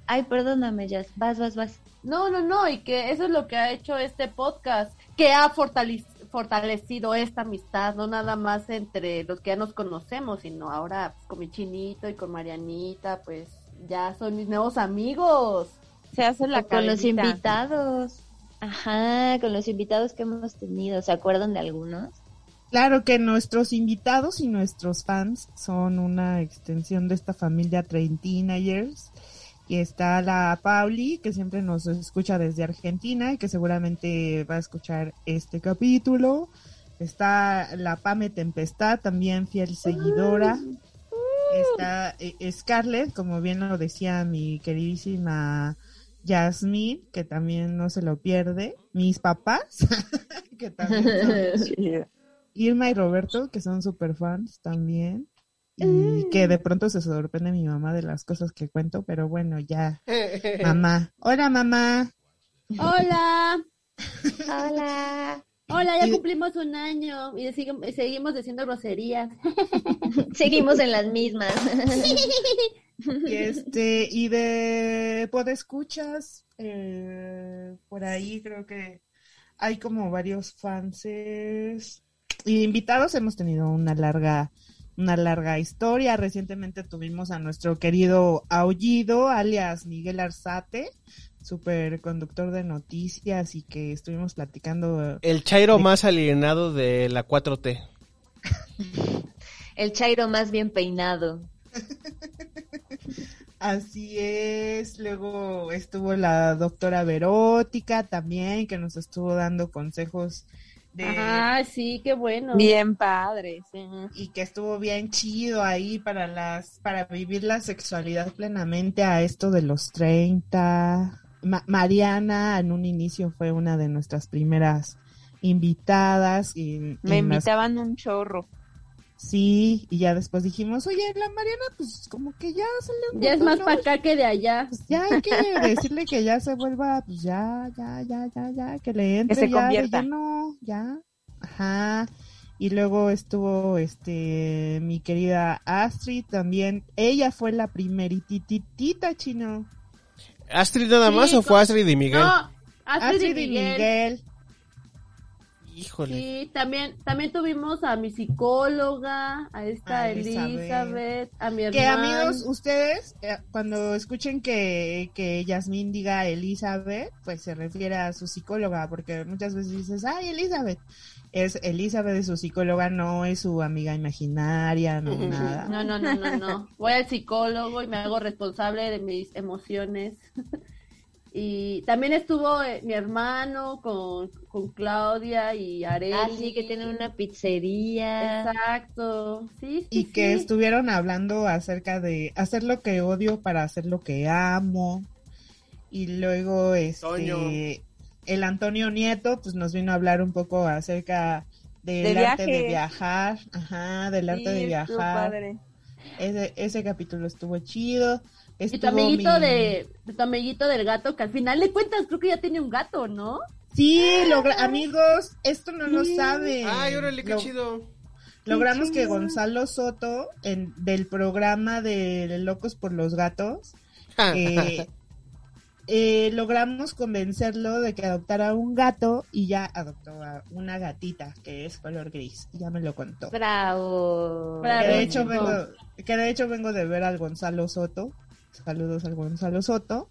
[SPEAKER 12] Ay, perdóname, Jazz. Vas, vas, vas.
[SPEAKER 11] No, no, no, y que eso es lo que ha hecho este podcast, que ha fortale- fortalecido esta amistad, no nada más entre los que ya nos conocemos, sino ahora pues, con mi chinito y con Marianita, pues ya son mis nuevos amigos.
[SPEAKER 13] Se hace la
[SPEAKER 12] con los invitados. Ajá, con los invitados que hemos tenido. ¿Se acuerdan de algunos?
[SPEAKER 5] Claro que nuestros invitados y nuestros fans son una extensión de esta familia Treintinayers. Y está la Pauli, que siempre nos escucha desde Argentina y que seguramente va a escuchar este capítulo. Está la Pame Tempestad, también fiel seguidora. Está eh, Scarlett, como bien lo decía mi queridísima Yasmín, que también no se lo pierde. Mis papás, (laughs) que también son (laughs) Irma y Roberto, que son super fans también. Y que de pronto se sorprende mi mamá de las cosas que cuento, pero bueno, ya. (laughs) Mamá. Hola, mamá.
[SPEAKER 11] Hola, (laughs)
[SPEAKER 12] Hola.
[SPEAKER 11] hola, ya cumplimos un año y seguimos diciendo groserías. (laughs)
[SPEAKER 12] Seguimos en las mismas.
[SPEAKER 5] Y este, y de podescuchas, eh, por ahí creo que hay como varios fanses y invitados. Hemos tenido una larga, una larga historia. Recientemente tuvimos a nuestro querido Aullido, alias Miguel Arzate, super conductor de noticias y que estuvimos platicando.
[SPEAKER 4] El Chairo más alienado de la 4T. (laughs)
[SPEAKER 12] El Chairo más bien peinado. (laughs)
[SPEAKER 5] Así es, luego estuvo la doctora Verótica también, que nos estuvo dando consejos de...
[SPEAKER 11] Ah, sí, qué bueno.
[SPEAKER 13] Bien padre, sí.
[SPEAKER 5] Y que estuvo bien chido ahí para las, para vivir la sexualidad plenamente a esto de los 30. Ma- Mariana en un inicio fue una de nuestras primeras invitadas y,
[SPEAKER 13] Me
[SPEAKER 5] y nos-
[SPEAKER 13] invitaban un chorro.
[SPEAKER 5] Sí, y ya después dijimos, oye, la Mariana, pues como que ya se le
[SPEAKER 11] Ya es más
[SPEAKER 5] ¿no?
[SPEAKER 11] para acá que de allá.
[SPEAKER 5] Pues ya hay que decirle que ya se vuelva, pues ya, ya, ya, ya, ya, que le entre
[SPEAKER 13] se
[SPEAKER 5] ya
[SPEAKER 13] convierta.
[SPEAKER 5] lleno, ya, ajá. Y luego estuvo, este, mi querida Astrid también, ella fue la primerititita chino.
[SPEAKER 4] ¿Astrid nada más
[SPEAKER 11] Sí,
[SPEAKER 4] o fue Astrid y Miguel?
[SPEAKER 11] No, Astrid, y Miguel.
[SPEAKER 4] Híjole.
[SPEAKER 11] Sí, también, también tuvimos a mi psicóloga, a esta
[SPEAKER 5] A Elizabeth.
[SPEAKER 11] Elizabeth, a mi
[SPEAKER 5] Que
[SPEAKER 11] hermano.
[SPEAKER 5] amigos, ustedes, eh, cuando escuchen que, que Yasmín diga Elizabeth, pues se refiere a su psicóloga, porque muchas veces dices, ay, Elizabeth. Es Elizabeth, es su psicóloga, no es su amiga imaginaria, no nada.
[SPEAKER 11] No, no, no, no, no. Voy al psicólogo y me hago responsable de mis emociones. (laughs) Y también estuvo eh, mi hermano con, con Claudia y Areli.
[SPEAKER 12] Ah, sí, que tienen una pizzería.
[SPEAKER 11] Exacto. Sí, sí,
[SPEAKER 5] Y que estuvieron hablando acerca de hacer lo que odio para hacer lo que amo. Y luego este el Antonio Nieto pues nos vino a hablar un poco acerca del
[SPEAKER 13] De
[SPEAKER 5] arte de viajar, ajá, del arte de viajar.
[SPEAKER 13] padre.
[SPEAKER 5] Ese, ese capítulo estuvo chido.
[SPEAKER 11] Y tu amiguito
[SPEAKER 5] mi-
[SPEAKER 11] de, tu amiguito del gato, que al final de cuentas creo que ya tiene un gato, ¿no?
[SPEAKER 5] Sí, logra- amigos, esto no lo saben.
[SPEAKER 4] Ay, órale, qué
[SPEAKER 5] Lo-
[SPEAKER 4] chido.
[SPEAKER 5] Logramos que
[SPEAKER 13] chido.
[SPEAKER 5] Gonzalo Soto, en, del programa de Locos por los Gatos, eh, (laughs) eh, logramos convencerlo de que adoptara un gato y ya adoptó a una gatita que es color gris. Ya me lo contó.
[SPEAKER 12] Bravo.
[SPEAKER 5] Que de hecho vengo, que de hecho vengo de ver al Gonzalo Soto. Saludos al Gonzalo Soto.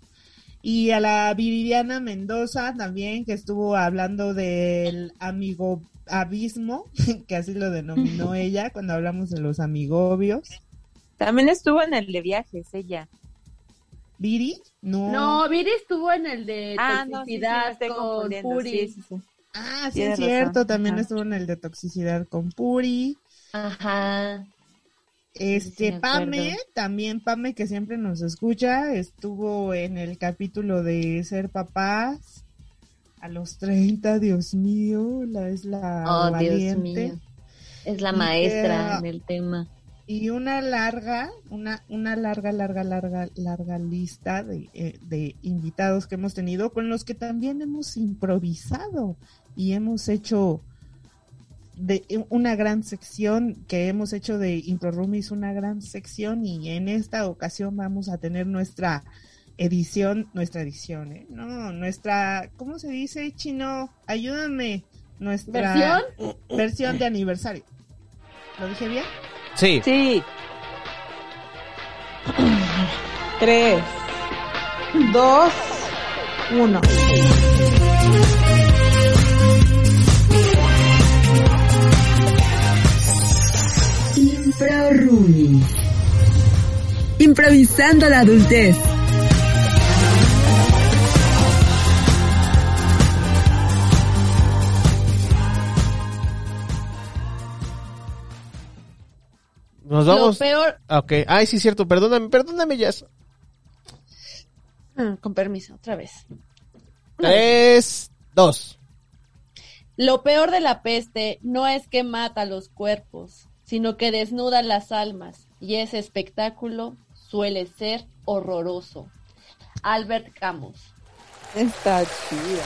[SPEAKER 5] Y a la Viridiana Mendoza también, que estuvo hablando del amigo abismo, (laughs) que así lo denominó (laughs) ella cuando hablamos de los amigobios.
[SPEAKER 13] También estuvo en el de viajes ella.
[SPEAKER 5] ¿Viri? No.
[SPEAKER 11] No, Viri estuvo en el de
[SPEAKER 13] Ah, no, sí, sí, me
[SPEAKER 11] toxicidad con Puri.
[SPEAKER 13] sí.
[SPEAKER 5] Ah, sí,
[SPEAKER 13] Tienes
[SPEAKER 5] es cierto,
[SPEAKER 13] razón.
[SPEAKER 5] también
[SPEAKER 13] Ajá.
[SPEAKER 5] estuvo en el de toxicidad con Puri.
[SPEAKER 12] Ajá.
[SPEAKER 5] Este,
[SPEAKER 12] me
[SPEAKER 5] Pame, también Pame que siempre nos escucha, estuvo en el capítulo de ser papás a los 30, Dios mío, la es la
[SPEAKER 12] Oh, Dios
[SPEAKER 5] valiente.
[SPEAKER 12] mío. Es la maestra en el tema.
[SPEAKER 5] Y una larga, una, una larga, larga, larga, larga lista de, eh, de invitados que hemos tenido con los que también hemos improvisado y hemos hecho de una gran sección que hemos hecho de Impro Roomies, una gran sección y en esta ocasión vamos a tener nuestra edición, nuestra edición, ¿eh? No, nuestra, ¿cómo se dice, chino? Ayúdame. Nuestra
[SPEAKER 11] ¿Versión?
[SPEAKER 5] versión de aniversario. ¿Lo dije bien?
[SPEAKER 4] Sí.
[SPEAKER 13] Sí. (clears throat) Tres, dos, uno.
[SPEAKER 14] Impro Roomies. Improvisando la adultez.
[SPEAKER 4] Nos
[SPEAKER 11] Lo
[SPEAKER 4] vamos.
[SPEAKER 11] peor,
[SPEAKER 4] Ah, Ok. Ay, sí, cierto. Perdóname, perdóname, Jazz.
[SPEAKER 11] Ah, con permiso, otra vez.
[SPEAKER 4] Tres, dos.
[SPEAKER 11] Lo peor de la peste no es que mata los cuerpos, sino que desnuda las almas, y ese espectáculo suele ser horroroso. Albert Camus.
[SPEAKER 13] Está chida.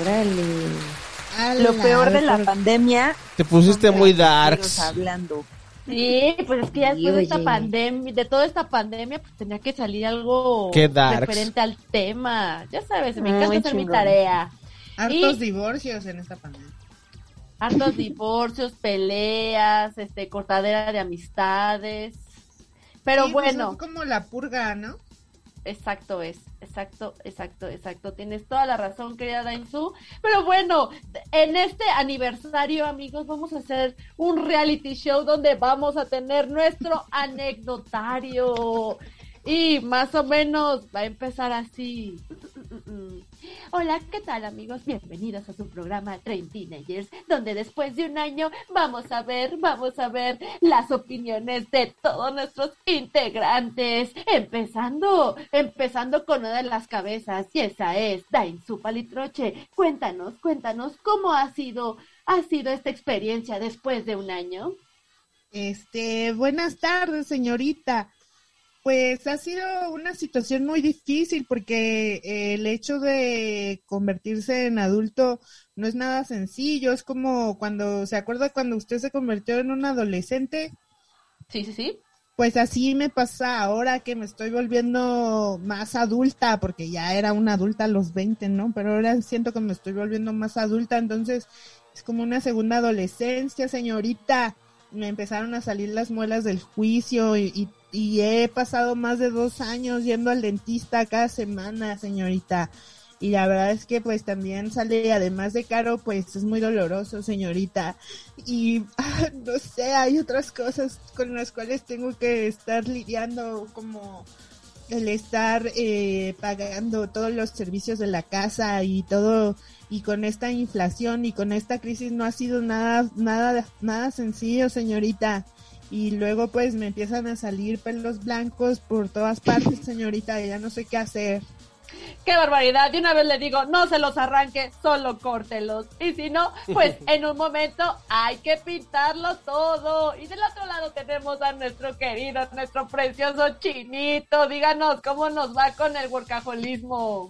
[SPEAKER 12] Órale.
[SPEAKER 13] Lo peor de la pandemia.
[SPEAKER 4] Te pusiste muy darks.
[SPEAKER 13] Hablando.
[SPEAKER 11] Sí, pues es que ya después de esta
[SPEAKER 12] Oye.
[SPEAKER 11] pandemia, de toda esta pandemia, pues tenía que salir algo referente al tema. Ya sabes, me
[SPEAKER 13] Muy
[SPEAKER 11] encanta hacer mi tarea.
[SPEAKER 5] Hartos
[SPEAKER 11] Y-
[SPEAKER 5] divorcios en esta pandemia.
[SPEAKER 11] Hartos divorcios, peleas, este, cortadera de amistades. Pero
[SPEAKER 5] Sí, pues,
[SPEAKER 11] bueno.
[SPEAKER 5] es como la purga, ¿no?
[SPEAKER 11] Exacto es, exacto, exacto, exacto. Tienes toda la razón, querida Dainzu. Pero bueno, en este aniversario, amigos, vamos a hacer un reality show donde vamos a tener nuestro (laughs) anecdotario. Y más o menos va a empezar así. (laughs) Hola, ¿qué tal amigos? Bienvenidos a su programa Train Teenagers, donde después de un año vamos a ver, vamos a ver las opiniones de todos nuestros integrantes. Empezando, empezando con una de las cabezas, y esa es Dainzu Palitroche. Cuéntanos, cuéntanos, ¿cómo ha sido, ha sido esta experiencia después de un año?
[SPEAKER 5] Este, buenas tardes, señorita. Pues ha sido una situación muy difícil porque eh, el hecho de convertirse en adulto no es nada sencillo. Es como cuando, ¿se acuerda cuando usted se convirtió en un adolescente?
[SPEAKER 11] Sí, sí, sí.
[SPEAKER 5] Pues así me pasa ahora que me estoy volviendo más adulta, porque ya era una adulta a los 20, ¿no? Pero ahora siento que me estoy volviendo más adulta, entonces es como una segunda adolescencia, señorita. Me empezaron a salir las muelas del juicio y, y, y he pasado más de dos años yendo al dentista cada semana, señorita. Y la verdad es que pues también sale, además de caro, pues es muy doloroso, señorita. Y (laughs) ah, no sé, hay otras cosas con las cuales tengo que estar lidiando, como el estar eh, pagando todos los servicios de la casa y todo, y con esta inflación y con esta crisis no ha sido nada, nada, nada sencillo, señorita. Y luego pues me empiezan a salir pelos blancos por todas partes, (laughs) señorita, y ya no sé qué hacer.
[SPEAKER 11] ¡Qué barbaridad! De una vez le digo, no se los arranque, solo córtelos. Y si no, pues (laughs) en un momento hay que pintarlo todo. Y del otro lado tenemos a nuestro querido, nuestro precioso chinito. Díganos cómo nos va con el workaholismo.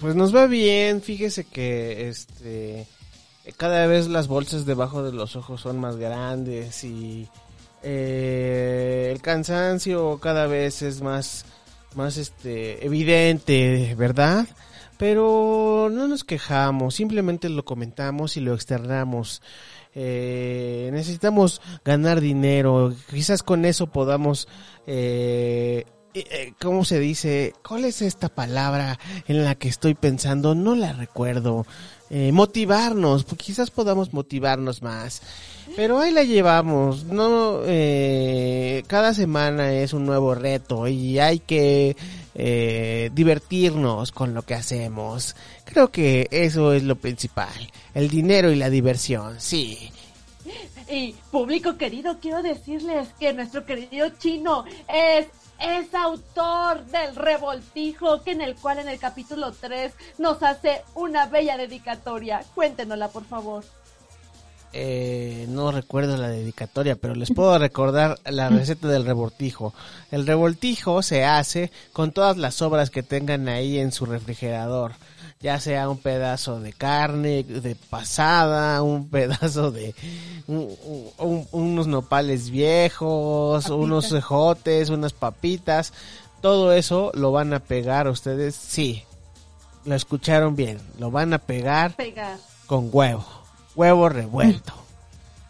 [SPEAKER 4] Pues nos va bien, fíjese que este cada vez las bolsas debajo de los ojos son más grandes y eh, el cansancio cada vez es más más este evidente, ¿verdad? Pero no nos quejamos, simplemente lo comentamos y lo externamos. Eh, necesitamos ganar dinero, quizás con eso podamos eh, ¿cómo se dice? ¿Cuál es esta palabra en la que estoy pensando? No la recuerdo. Eh, motivarnos, pues quizás podamos motivarnos más. Pero ahí la llevamos, no, eh, cada semana es un nuevo reto y hay que eh, divertirnos con lo que hacemos. Creo que eso es lo principal, el dinero y la diversión, sí.
[SPEAKER 11] Y público querido, quiero decirles que nuestro querido chino es es autor del revoltijo que en el cual en el capítulo 3 nos hace una bella dedicatoria. Cuéntenosla, por favor.
[SPEAKER 4] Eh, no recuerdo la dedicatoria, pero les puedo recordar la receta del revoltijo. El revoltijo se hace con todas las sobras que tengan ahí en su refrigerador ya sea un pedazo de carne de pasada, un (laughs) pedazo de un- un- unos nopales viejos, unos cejotes, unas papitas, todo eso lo van a pegar ustedes, sí, lo escucharon bien, lo van a pegar
[SPEAKER 11] Pegar.
[SPEAKER 4] con huevo, huevo revuelto.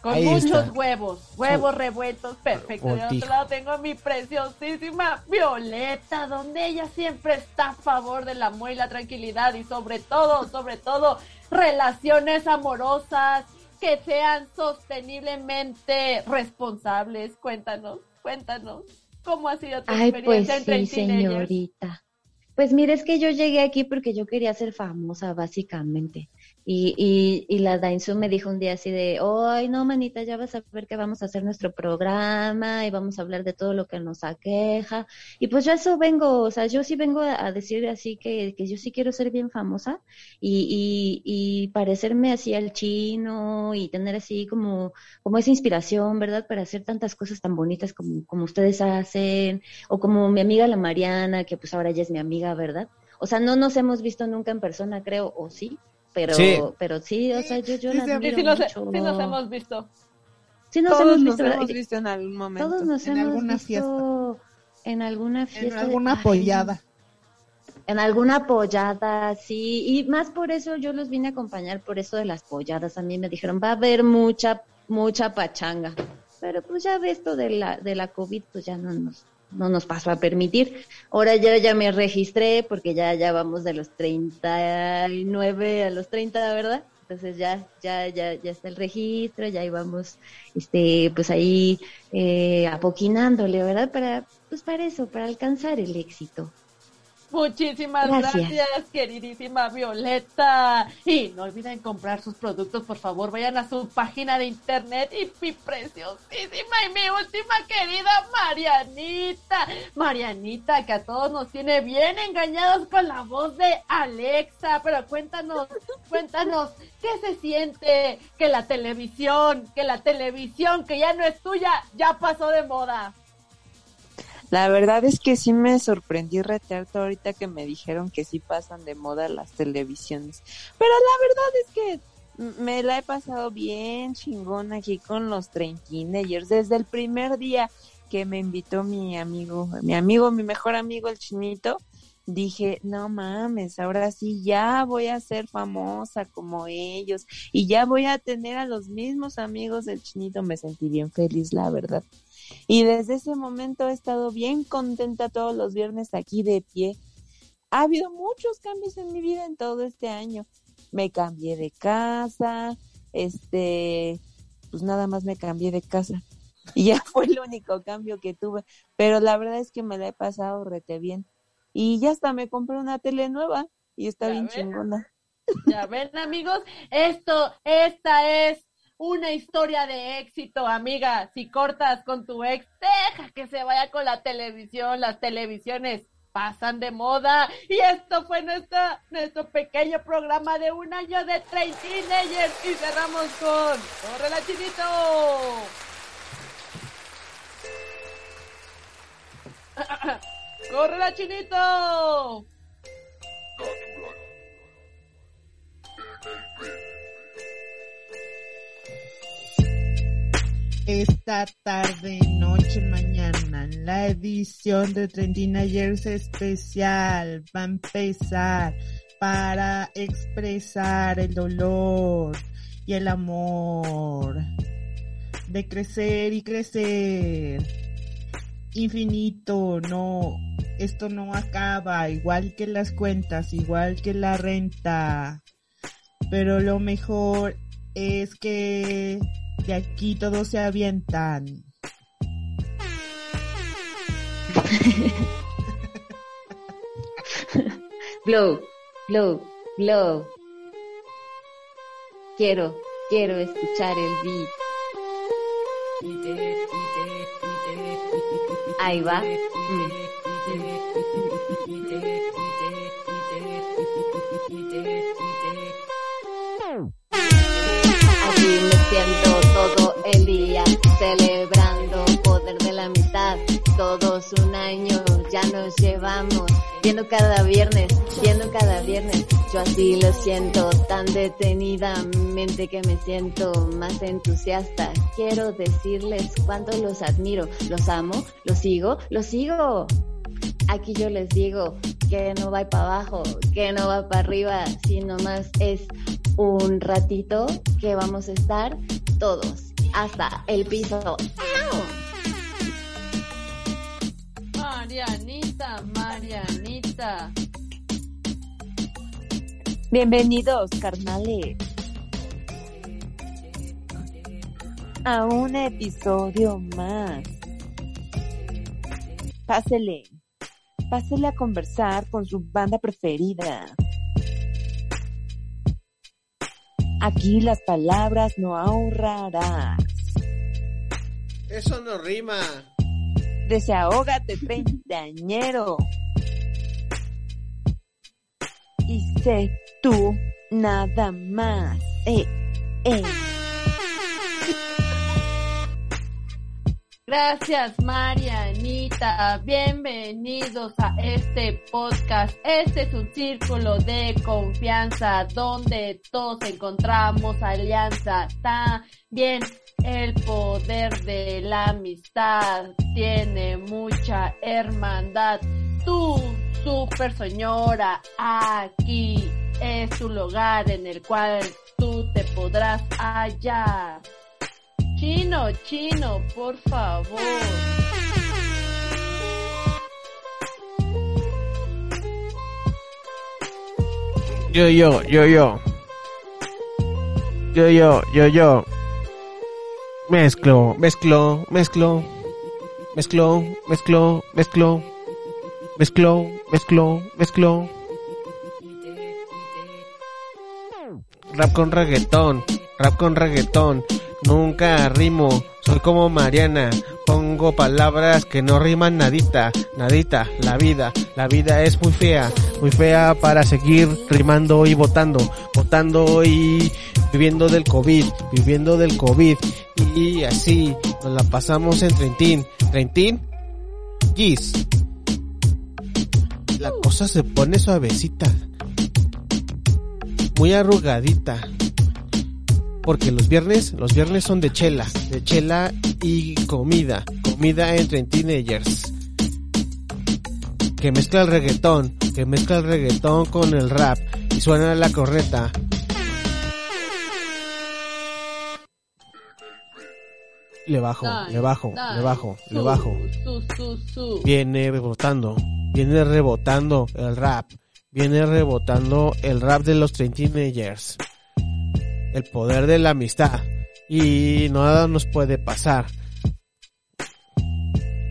[SPEAKER 11] Con
[SPEAKER 4] Ahí
[SPEAKER 11] muchos
[SPEAKER 4] está.
[SPEAKER 11] huevos, huevos revueltos, perfecto. De otro lado tengo a mi preciosísima Violeta, donde ella siempre está a favor del amor y la tranquilidad y sobre todo, sobre todo, relaciones amorosas que sean sosteniblemente responsables. Cuéntanos, cuéntanos, ¿cómo ha sido tu
[SPEAKER 12] Ay, pues
[SPEAKER 11] experiencia entre
[SPEAKER 12] sí, señorita. Pues mire, es que yo llegué aquí porque yo quería ser famosa, básicamente. Y, y, y la Dainzu me dijo un día así de, ay, no, manita, ya vas a ver que vamos a hacer nuestro programa y vamos a hablar de todo lo que nos aqueja. Y pues yo eso vengo, o sea, yo sí vengo a decir así que, que yo sí quiero ser bien famosa y, y, y parecerme así al chino y tener así como, como esa inspiración, ¿verdad? Para hacer tantas cosas tan bonitas como, como ustedes hacen, o como mi amiga la Mariana, que pues ahora ya es mi amiga, ¿verdad? O sea, no nos hemos visto nunca en persona, creo, o sí, pero
[SPEAKER 4] Sí.
[SPEAKER 12] pero sí, o sea, yo, yo
[SPEAKER 11] Sí,
[SPEAKER 12] la
[SPEAKER 11] sí,
[SPEAKER 12] admiro
[SPEAKER 11] sí nos,
[SPEAKER 12] mucho.
[SPEAKER 11] sí nos hemos visto.
[SPEAKER 12] Sí nos
[SPEAKER 13] Todos
[SPEAKER 12] hemos
[SPEAKER 13] nos
[SPEAKER 12] visto, ¿verdad?
[SPEAKER 13] hemos visto en algún momento.
[SPEAKER 12] Todos nos
[SPEAKER 5] En
[SPEAKER 12] hemos
[SPEAKER 5] alguna
[SPEAKER 12] visto en alguna fiesta.
[SPEAKER 5] En
[SPEAKER 12] de-
[SPEAKER 5] alguna apoyada.
[SPEAKER 12] En alguna apoyada, sí. Y más por eso yo los vine a acompañar, por eso de las polladas. A mí me dijeron, va a haber mucha, mucha pachanga. Pero pues ya ves esto de la, de la COVID, pues ya no nos, no nos pasó a permitir. Ahora yo ya me registré porque ya, ya vamos de los 39 a los 30, ¿verdad? Entonces ya, ya, ya, ya está el registro, ya íbamos, este, pues ahí, eh, apoquinándole, ¿verdad? Para, pues para eso, para alcanzar el éxito.
[SPEAKER 11] Muchísimas
[SPEAKER 12] Gracias.
[SPEAKER 11] gracias. queridísima Violeta. Y no olviden comprar sus productos, por favor. Vayan a su página de internet y mi preciosísima y mi última querida Marianita. Marianita, que a todos nos tiene bien engañados con la voz de Alexa. Pero cuéntanos, cuéntanos, ¿qué se siente que la televisión, que la televisión que ya no es tuya, ya pasó de moda?
[SPEAKER 13] La verdad es que sí me sorprendí retearte ahorita que me dijeron que sí pasan de moda las televisiones. Pero la verdad es que me la he pasado bien chingón aquí con los teenagers desde el primer día que me invitó mi amigo, mi amigo, mi mejor amigo el chinito. Dije, no mames, ahora sí ya voy a ser famosa como ellos y ya voy a tener a los mismos amigos del chinito. Me sentí bien feliz, la verdad. Y desde ese momento he estado bien contenta todos los viernes aquí de pie. Ha habido muchos cambios en mi vida en todo este año. Me cambié de casa, este, pues nada más me cambié de casa. (laughs) Y ya fue el único cambio que tuve. Pero la verdad es que me la he pasado rete bien. Y ya hasta me compré una tele nueva y está
[SPEAKER 11] Ya
[SPEAKER 13] bien
[SPEAKER 11] ven.
[SPEAKER 13] chingona.
[SPEAKER 11] Ya ven, amigos, esto, esta es una historia de éxito, amiga. Si cortas con tu ex, deja que se vaya con la televisión. Las televisiones pasan de moda. Y esto fue nuestro pequeño programa de un año de Train Teenagers. Y cerramos con ¡Corre la chinito! (coughs) ¡Corre la chinito!
[SPEAKER 5] Esta tarde, noche, mañana, la edición de Trendina Years especial va a empezar para expresar el dolor y el amor de crecer y crecer. infinito, no, esto no acaba, igual que las cuentas, igual que la renta. Pero lo mejor es que de aquí todos se avientan. (laughs)
[SPEAKER 12] Blow, blow, blow. Quiero, quiero escuchar el beat. Ahí va. Mm. Me siento el día celebrando poder de la amistad. Todos un año ya nos llevamos, viendo cada viernes, viendo cada viernes. Yo así lo siento tan detenidamente que me siento más entusiasta. Quiero decirles cuánto los admiro, los amo, los sigo, los sigo. Aquí yo les digo que no va para abajo, que no va para arriba, sino más es un ratito que vamos a estar todos hasta el piso.
[SPEAKER 11] Marianita, Marianita.
[SPEAKER 13] Bienvenidos, carnales. A un episodio más. Pásele. Pásele a conversar con su banda preferida. Aquí las palabras no ahorrarás.
[SPEAKER 4] Eso no rima.
[SPEAKER 13] Desahógate, treintañero. Y sé tú nada más. Eh, eh.
[SPEAKER 11] Gracias, Marianita. Bienvenidos a este podcast. Este es un círculo de confianza donde todos encontramos alianza. También el poder de la amistad tiene mucha hermandad. Tú, super señora, aquí es tu lugar en el cual tú te podrás hallar. Chino, chino, por favor.
[SPEAKER 4] Yo, yo, yo, yo. Yo, yo, yo, yo. Mezclo, mezclo, mezclo. Mezclo, mezclo, mezclo. Mezclo, mezclo, mezclo. Rap con reggaetón, rap con reggaetón. Nunca rimo, soy como Mariana. Pongo palabras que no riman nadita, nadita. La vida, la vida es muy fea, muy fea para seguir rimando y votando, votando y viviendo del COVID, viviendo del COVID. Y así nos la pasamos en Trentín. Trentín, Gis. La cosa se pone suavecita, muy arrugadita porque los viernes, los viernes son de chela, de chela y comida, comida entre teenagers. Que mezcla el reggaetón, que mezcla el reggaetón con el rap y suena la correta. Le bajo, le bajo, le bajo, le bajo. Viene rebotando, viene rebotando el rap, viene rebotando el rap de los teenagers el poder de la amistad y nada nos puede pasar.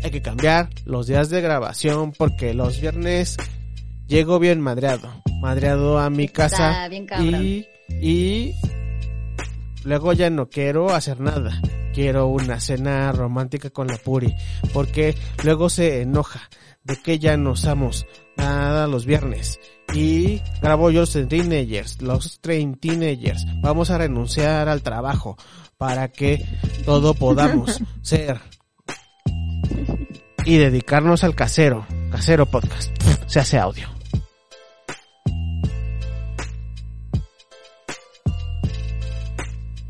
[SPEAKER 4] Hay que cambiar los días de grabación porque los viernes llego bien madreado, madreado a mi casa y, y luego ya no quiero hacer nada. Quiero una cena romántica con la Puri porque luego se enoja de que ya no usamos nada los viernes y grabo yo los teenagers, los train teenagers. Vamos a renunciar al trabajo para que todo podamos (laughs) ser y dedicarnos al casero, casero podcast. Se hace audio.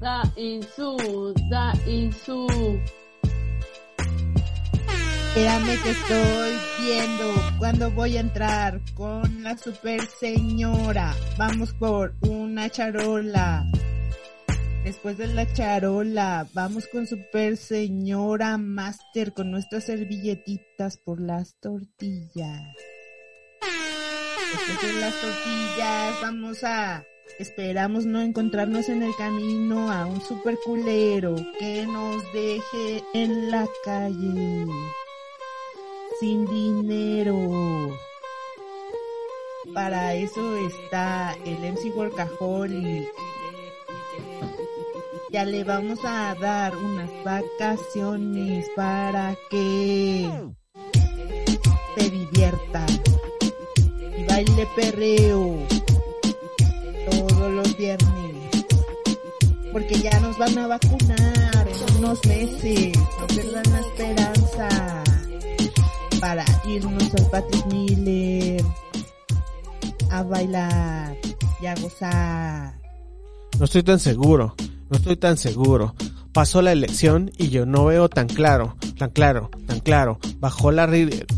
[SPEAKER 11] Da insu, da insu.
[SPEAKER 5] Espérame que estoy viendo cuando voy a entrar con la super señora. Vamos por una charola. Después de la charola, vamos con Super Señora Master con nuestras servilletitas por las tortillas. Después de las tortillas, vamos a. Esperamos no encontrarnos en el camino a un super culero que nos deje en la calle. Sin dinero. Para eso está el MC Workaholic. Ya le vamos a dar unas vacaciones para que se divierta y baile perreo todos los viernes. Porque ya nos van a vacunar en unos meses. No pierdan la esperanza para irnos al Patrick Miller a bailar y a gozar.
[SPEAKER 4] No estoy tan seguro, no estoy tan seguro. Pasó la elección y yo no veo tan claro, tan claro, tan claro. Bajó la,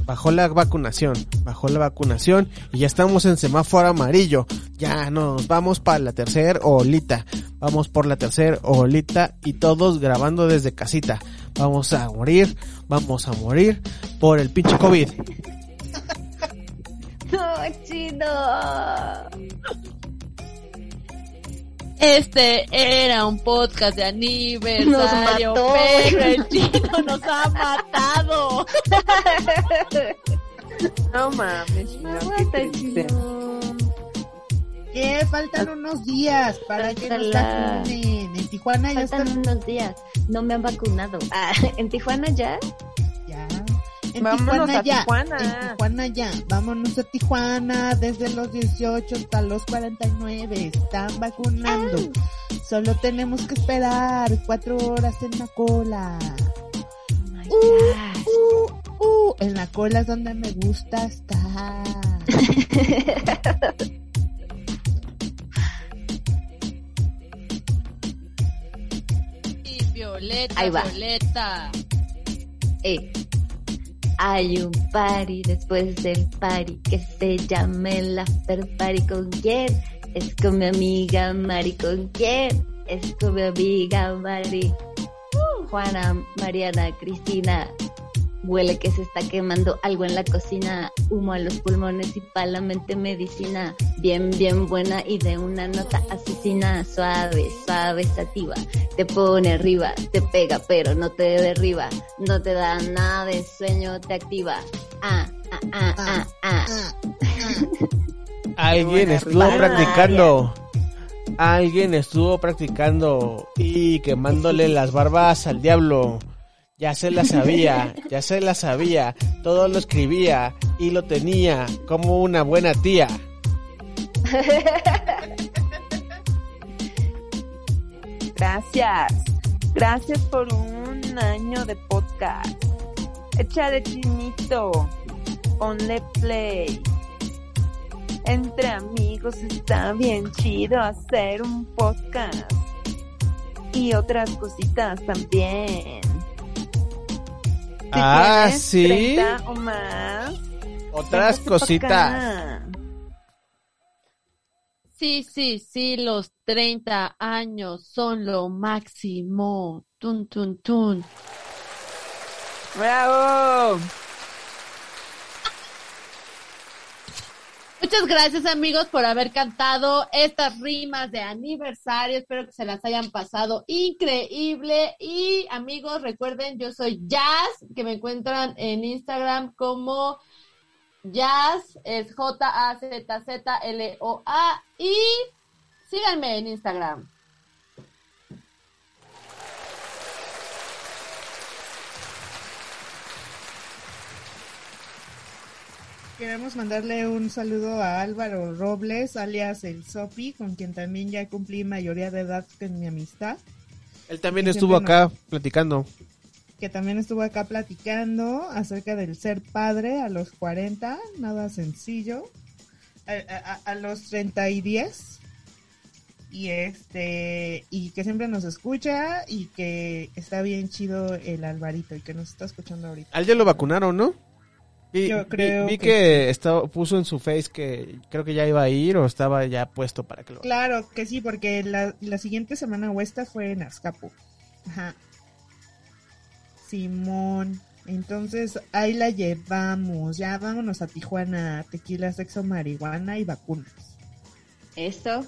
[SPEAKER 4] bajó la vacunación, bajó la vacunación y ya estamos en semáforo amarillo. Ya nos vamos para la tercera olita. Vamos por la tercera olita y todos grabando desde casita. Vamos a morir, vamos a morir por el pinche COVID. (laughs)
[SPEAKER 12] No, chino.
[SPEAKER 11] Este era un podcast de aniversario,
[SPEAKER 12] Nos mató.
[SPEAKER 11] pero el chino nos ha matado. (laughs)
[SPEAKER 13] No mames, Chino, qué triste.
[SPEAKER 5] Que faltan unos días para que nos vacunen. En Tijuana ya
[SPEAKER 12] Faltan
[SPEAKER 5] están
[SPEAKER 12] unos días. No me han vacunado. Ah, (laughs) ¿En Tijuana ya?
[SPEAKER 5] ya. En
[SPEAKER 13] Vámonos
[SPEAKER 5] Tijuana
[SPEAKER 13] a
[SPEAKER 5] ya.
[SPEAKER 13] Tijuana.
[SPEAKER 5] En Tijuana ya. Vámonos a Tijuana desde los 18 hasta los 49. Están vacunando. Solo tenemos que esperar cuatro horas en la cola. Uh, uh, uh. En la cola es donde me gusta estar. (laughs)
[SPEAKER 11] Violeta,
[SPEAKER 12] Ahí va.
[SPEAKER 11] Violeta.
[SPEAKER 12] Eh, hay un party después del party que se llama el after party con quién? Es con mi amiga Mari con quién? Es con mi amiga Mari. Uh, Juana, Mariana, Cristina. Huele que se está quemando algo en la cocina, humo a los pulmones y pa' la mente medicina. Bien, bien buena y de una nota asesina, suave, suave, sativa. Te pone arriba, te pega pero no te derriba. No te da nada de sueño, te activa. Ah, ah, ah, ah, ah. (laughs)
[SPEAKER 4] Alguien estuvo
[SPEAKER 13] rima.
[SPEAKER 4] practicando. Alguien estuvo practicando y quemándole las barbas al diablo. Ya se la sabía, ya se la sabía. Todo lo escribía y lo tenía como una buena tía.
[SPEAKER 13] Gracias. Gracias por un año de podcast. Échale chinito. Ponle play. Entre amigos está bien chido hacer un podcast. Y otras cositas también. Si
[SPEAKER 4] Ah,
[SPEAKER 13] tienes
[SPEAKER 4] sí.
[SPEAKER 13] 30 o más.
[SPEAKER 4] Otras cositas.
[SPEAKER 11] Sí, sí, sí, los 30 años son lo máximo. Tun, tun, tun.
[SPEAKER 13] ¡Bravo!
[SPEAKER 11] Muchas gracias amigos por haber cantado estas rimas de aniversario. Espero que se las hayan pasado increíble. Y amigos, recuerden, yo soy Jazz, que me encuentran en Instagram como Jazz, es J-A-Z-Z-L-O-A. Y síganme en Instagram.
[SPEAKER 5] Queremos mandarle un saludo a Álvaro Robles, alias el Sopi, con quien también ya cumplí mayoría de edad en mi amistad,
[SPEAKER 4] Él también estuvo acá platicando.
[SPEAKER 5] que también estuvo acá platicando acerca del ser padre a los 40, nada sencillo, a, a- a los 30 y 10, y este, y que siempre nos escucha y que está bien chido el Alvarito y que nos está escuchando ahorita.
[SPEAKER 4] Al ya lo vacunaron, ¿no? Vi,
[SPEAKER 5] Yo
[SPEAKER 4] vi-
[SPEAKER 5] creo
[SPEAKER 4] vi
[SPEAKER 5] que
[SPEAKER 4] que, estaba, puso en su face que creo que ya iba a ir o estaba ya puesto para que lo...
[SPEAKER 5] Claro que sí, porque la, la siguiente semana o esta fue en Azcapo. Ajá. Simón. Entonces ahí la llevamos. Ya vámonos a Tijuana. Tequila, sexo, marihuana y vacunas.
[SPEAKER 12] Eso.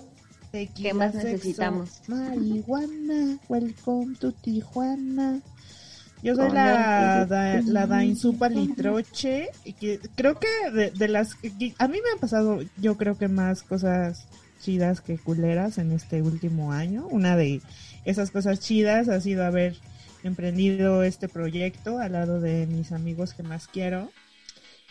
[SPEAKER 5] Tequila,
[SPEAKER 12] ¿Qué más
[SPEAKER 5] sexo,
[SPEAKER 12] necesitamos?
[SPEAKER 5] Marihuana. Welcome to Tijuana. Yo soy la,
[SPEAKER 12] el-
[SPEAKER 5] da, la Dainzu Palitroche. Y que creo que de, de las. que- A mí me han pasado, yo creo que más cosas chidas que culeras en este último año. Una de esas cosas chidas ha sido haber emprendido este proyecto al lado de mis amigos que más quiero.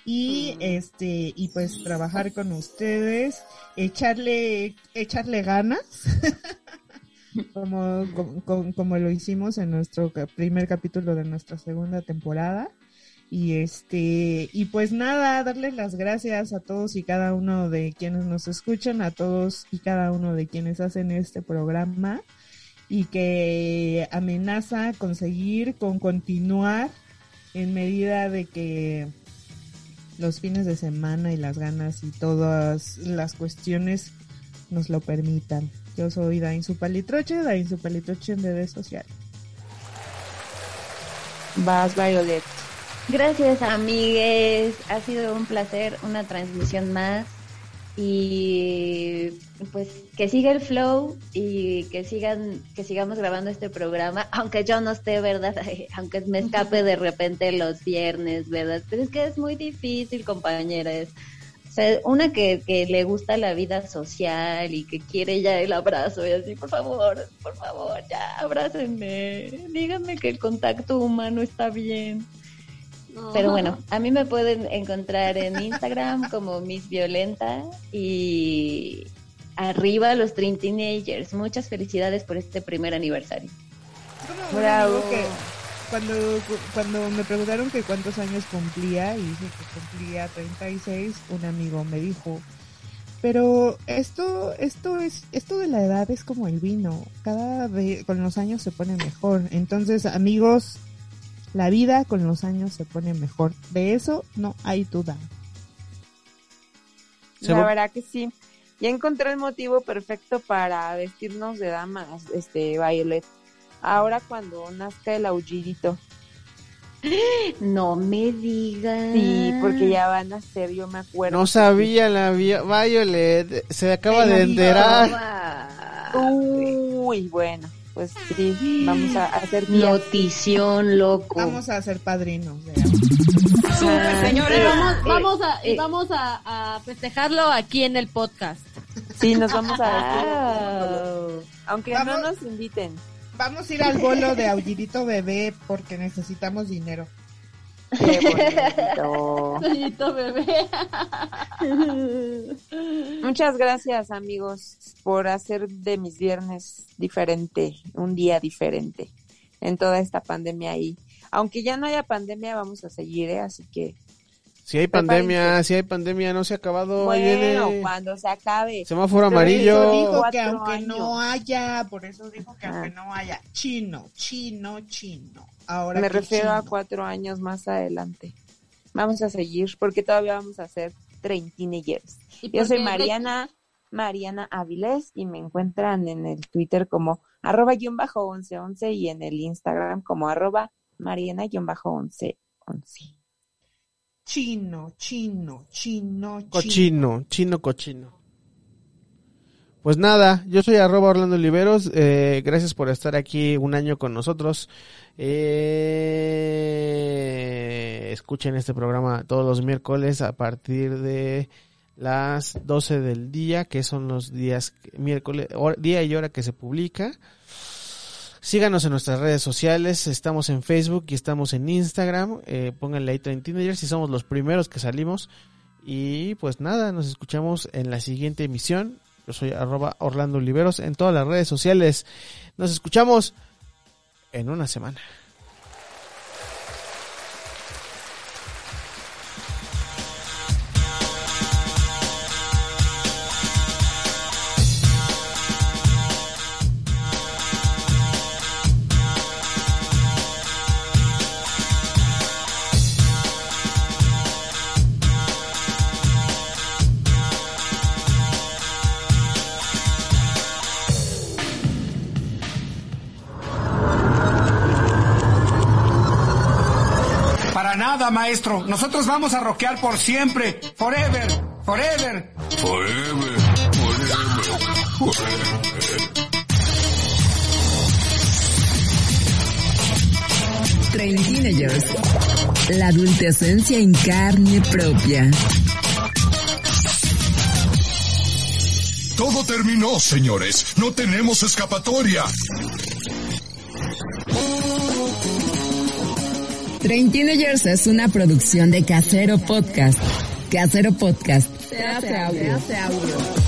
[SPEAKER 5] Y este, y pues trabajar con ustedes, echarle, echarle ganas. (laughs) como, como, lo hicimos en nuestro primer capítulo de nuestra segunda temporada. Y este, y pues nada, darles las gracias a todos y cada uno de quienes nos escuchan, a todos y cada uno de quienes hacen este programa y que amenaza conseguir con continuar en medida de que los fines de semana y las ganas y todas las cuestiones nos lo permitan. Yo soy Dain Supalitroche, Dain Supalitroche en redes sociales.
[SPEAKER 13] Vas, Violet.
[SPEAKER 12] Gracias, amigues. Ha sido un placer, una transmisión más. Y pues que siga el flow y que sigan, que sigamos grabando este programa, aunque yo no esté, ¿verdad? (laughs) aunque me escape de repente los viernes, ¿verdad? Pero es que es muy difícil, compañeras. O sea, una que, que le gusta la vida social y que quiere ya el abrazo y así, por favor, por favor, ya abrácenme. Díganme que el contacto humano está bien. Pero bueno, a mí me pueden encontrar en Instagram como Miss Violenta y arriba los Dream Teenagers. Muchas felicidades por este primer aniversario.
[SPEAKER 5] Un
[SPEAKER 12] Bravo.
[SPEAKER 5] Cuando, cuando me preguntaron que cuántos años cumplía y dije que cumplía 36, un amigo me dijo, pero esto, esto es, esto de la edad es como el vino, cada vez con los años se pone mejor. Entonces, amigos, la vida con los años se pone mejor. De eso no hay duda.
[SPEAKER 13] La verdad que sí. Ya encontré el motivo perfecto para vestirnos de damas, este, Violet. Ahora cuando nazca el aullidito.
[SPEAKER 12] No me digas.
[SPEAKER 13] Sí, porque ya van a ser, yo me acuerdo.
[SPEAKER 4] No sabía la vi- Violet, se acaba de enterar.
[SPEAKER 13] Uy, bueno, pues sí, vamos a hacer
[SPEAKER 12] Notición, loco.
[SPEAKER 5] Vamos a ser padrinos. de
[SPEAKER 11] Súper, señores.
[SPEAKER 12] Eh,
[SPEAKER 11] vamos, vamos a,
[SPEAKER 12] eh.
[SPEAKER 11] vamos a, a festejarlo aquí en el podcast.
[SPEAKER 13] Sí, nos vamos a vestir. Aunque no nos inviten.
[SPEAKER 5] Vamos a ir al bolo de Aullidito Bebé porque necesitamos dinero.
[SPEAKER 13] Qué bonito.
[SPEAKER 11] Soñito bebé. (laughs)
[SPEAKER 13] Muchas gracias, amigos, por hacer de mis viernes diferente, un día diferente en toda esta pandemia y aunque ya no haya pandemia, vamos a seguir, ¿eh? Así que
[SPEAKER 4] Si hay pandemia, si hay pandemia, no se ha acabado.
[SPEAKER 13] bueno,
[SPEAKER 4] viene.
[SPEAKER 13] cuando se acabe.
[SPEAKER 4] Semáforo
[SPEAKER 5] Por
[SPEAKER 4] amarillo.
[SPEAKER 5] eso dijo que aunque
[SPEAKER 13] años.
[SPEAKER 5] no haya, por eso dijo que
[SPEAKER 13] Ah.
[SPEAKER 5] aunque no haya chino, chino, chino. Ahora
[SPEAKER 13] Me refiero a cuatro años más adelante. Vamos a seguir porque todavía vamos a ser teenagers.
[SPEAKER 11] ¿Y
[SPEAKER 13] Yo soy? Mariana, Mariana Avilés y me encuentran en el Twitter como arroba guion bajo once once y en el Instagram como arroba Mariana guion bajo once once.
[SPEAKER 5] Chino, chino, chino, chino.
[SPEAKER 4] Cochino, chino cochino. Pues nada, yo soy arroba Orlando Oliveros, eh, gracias por estar aquí un año con nosotros. Eh, escuchen este programa todos los miércoles a partir de las 12 del día, que son los días miércoles, día y hora que se publica. Síganos en nuestras redes sociales, estamos en Facebook y estamos en Instagram, eh, pónganle ahí Train Teenagers y somos los primeros que salimos. Y pues nada, nos escuchamos en la siguiente emisión. Yo soy arroba Orlando Oliveros en todas las redes sociales. Nos escuchamos en una semana.
[SPEAKER 2] Maestro. Nosotros vamos a rockear por siempre. Forever, forever.
[SPEAKER 3] Forever, forever, forever.
[SPEAKER 1] Train Teenagers. La adultecencia en carne propia.
[SPEAKER 3] Todo terminó, señores. No tenemos escapatoria.
[SPEAKER 1] Train Teenagers es una producción de Casero Podcast. Casero Podcast.
[SPEAKER 16] Se hace audio. Se hace audio.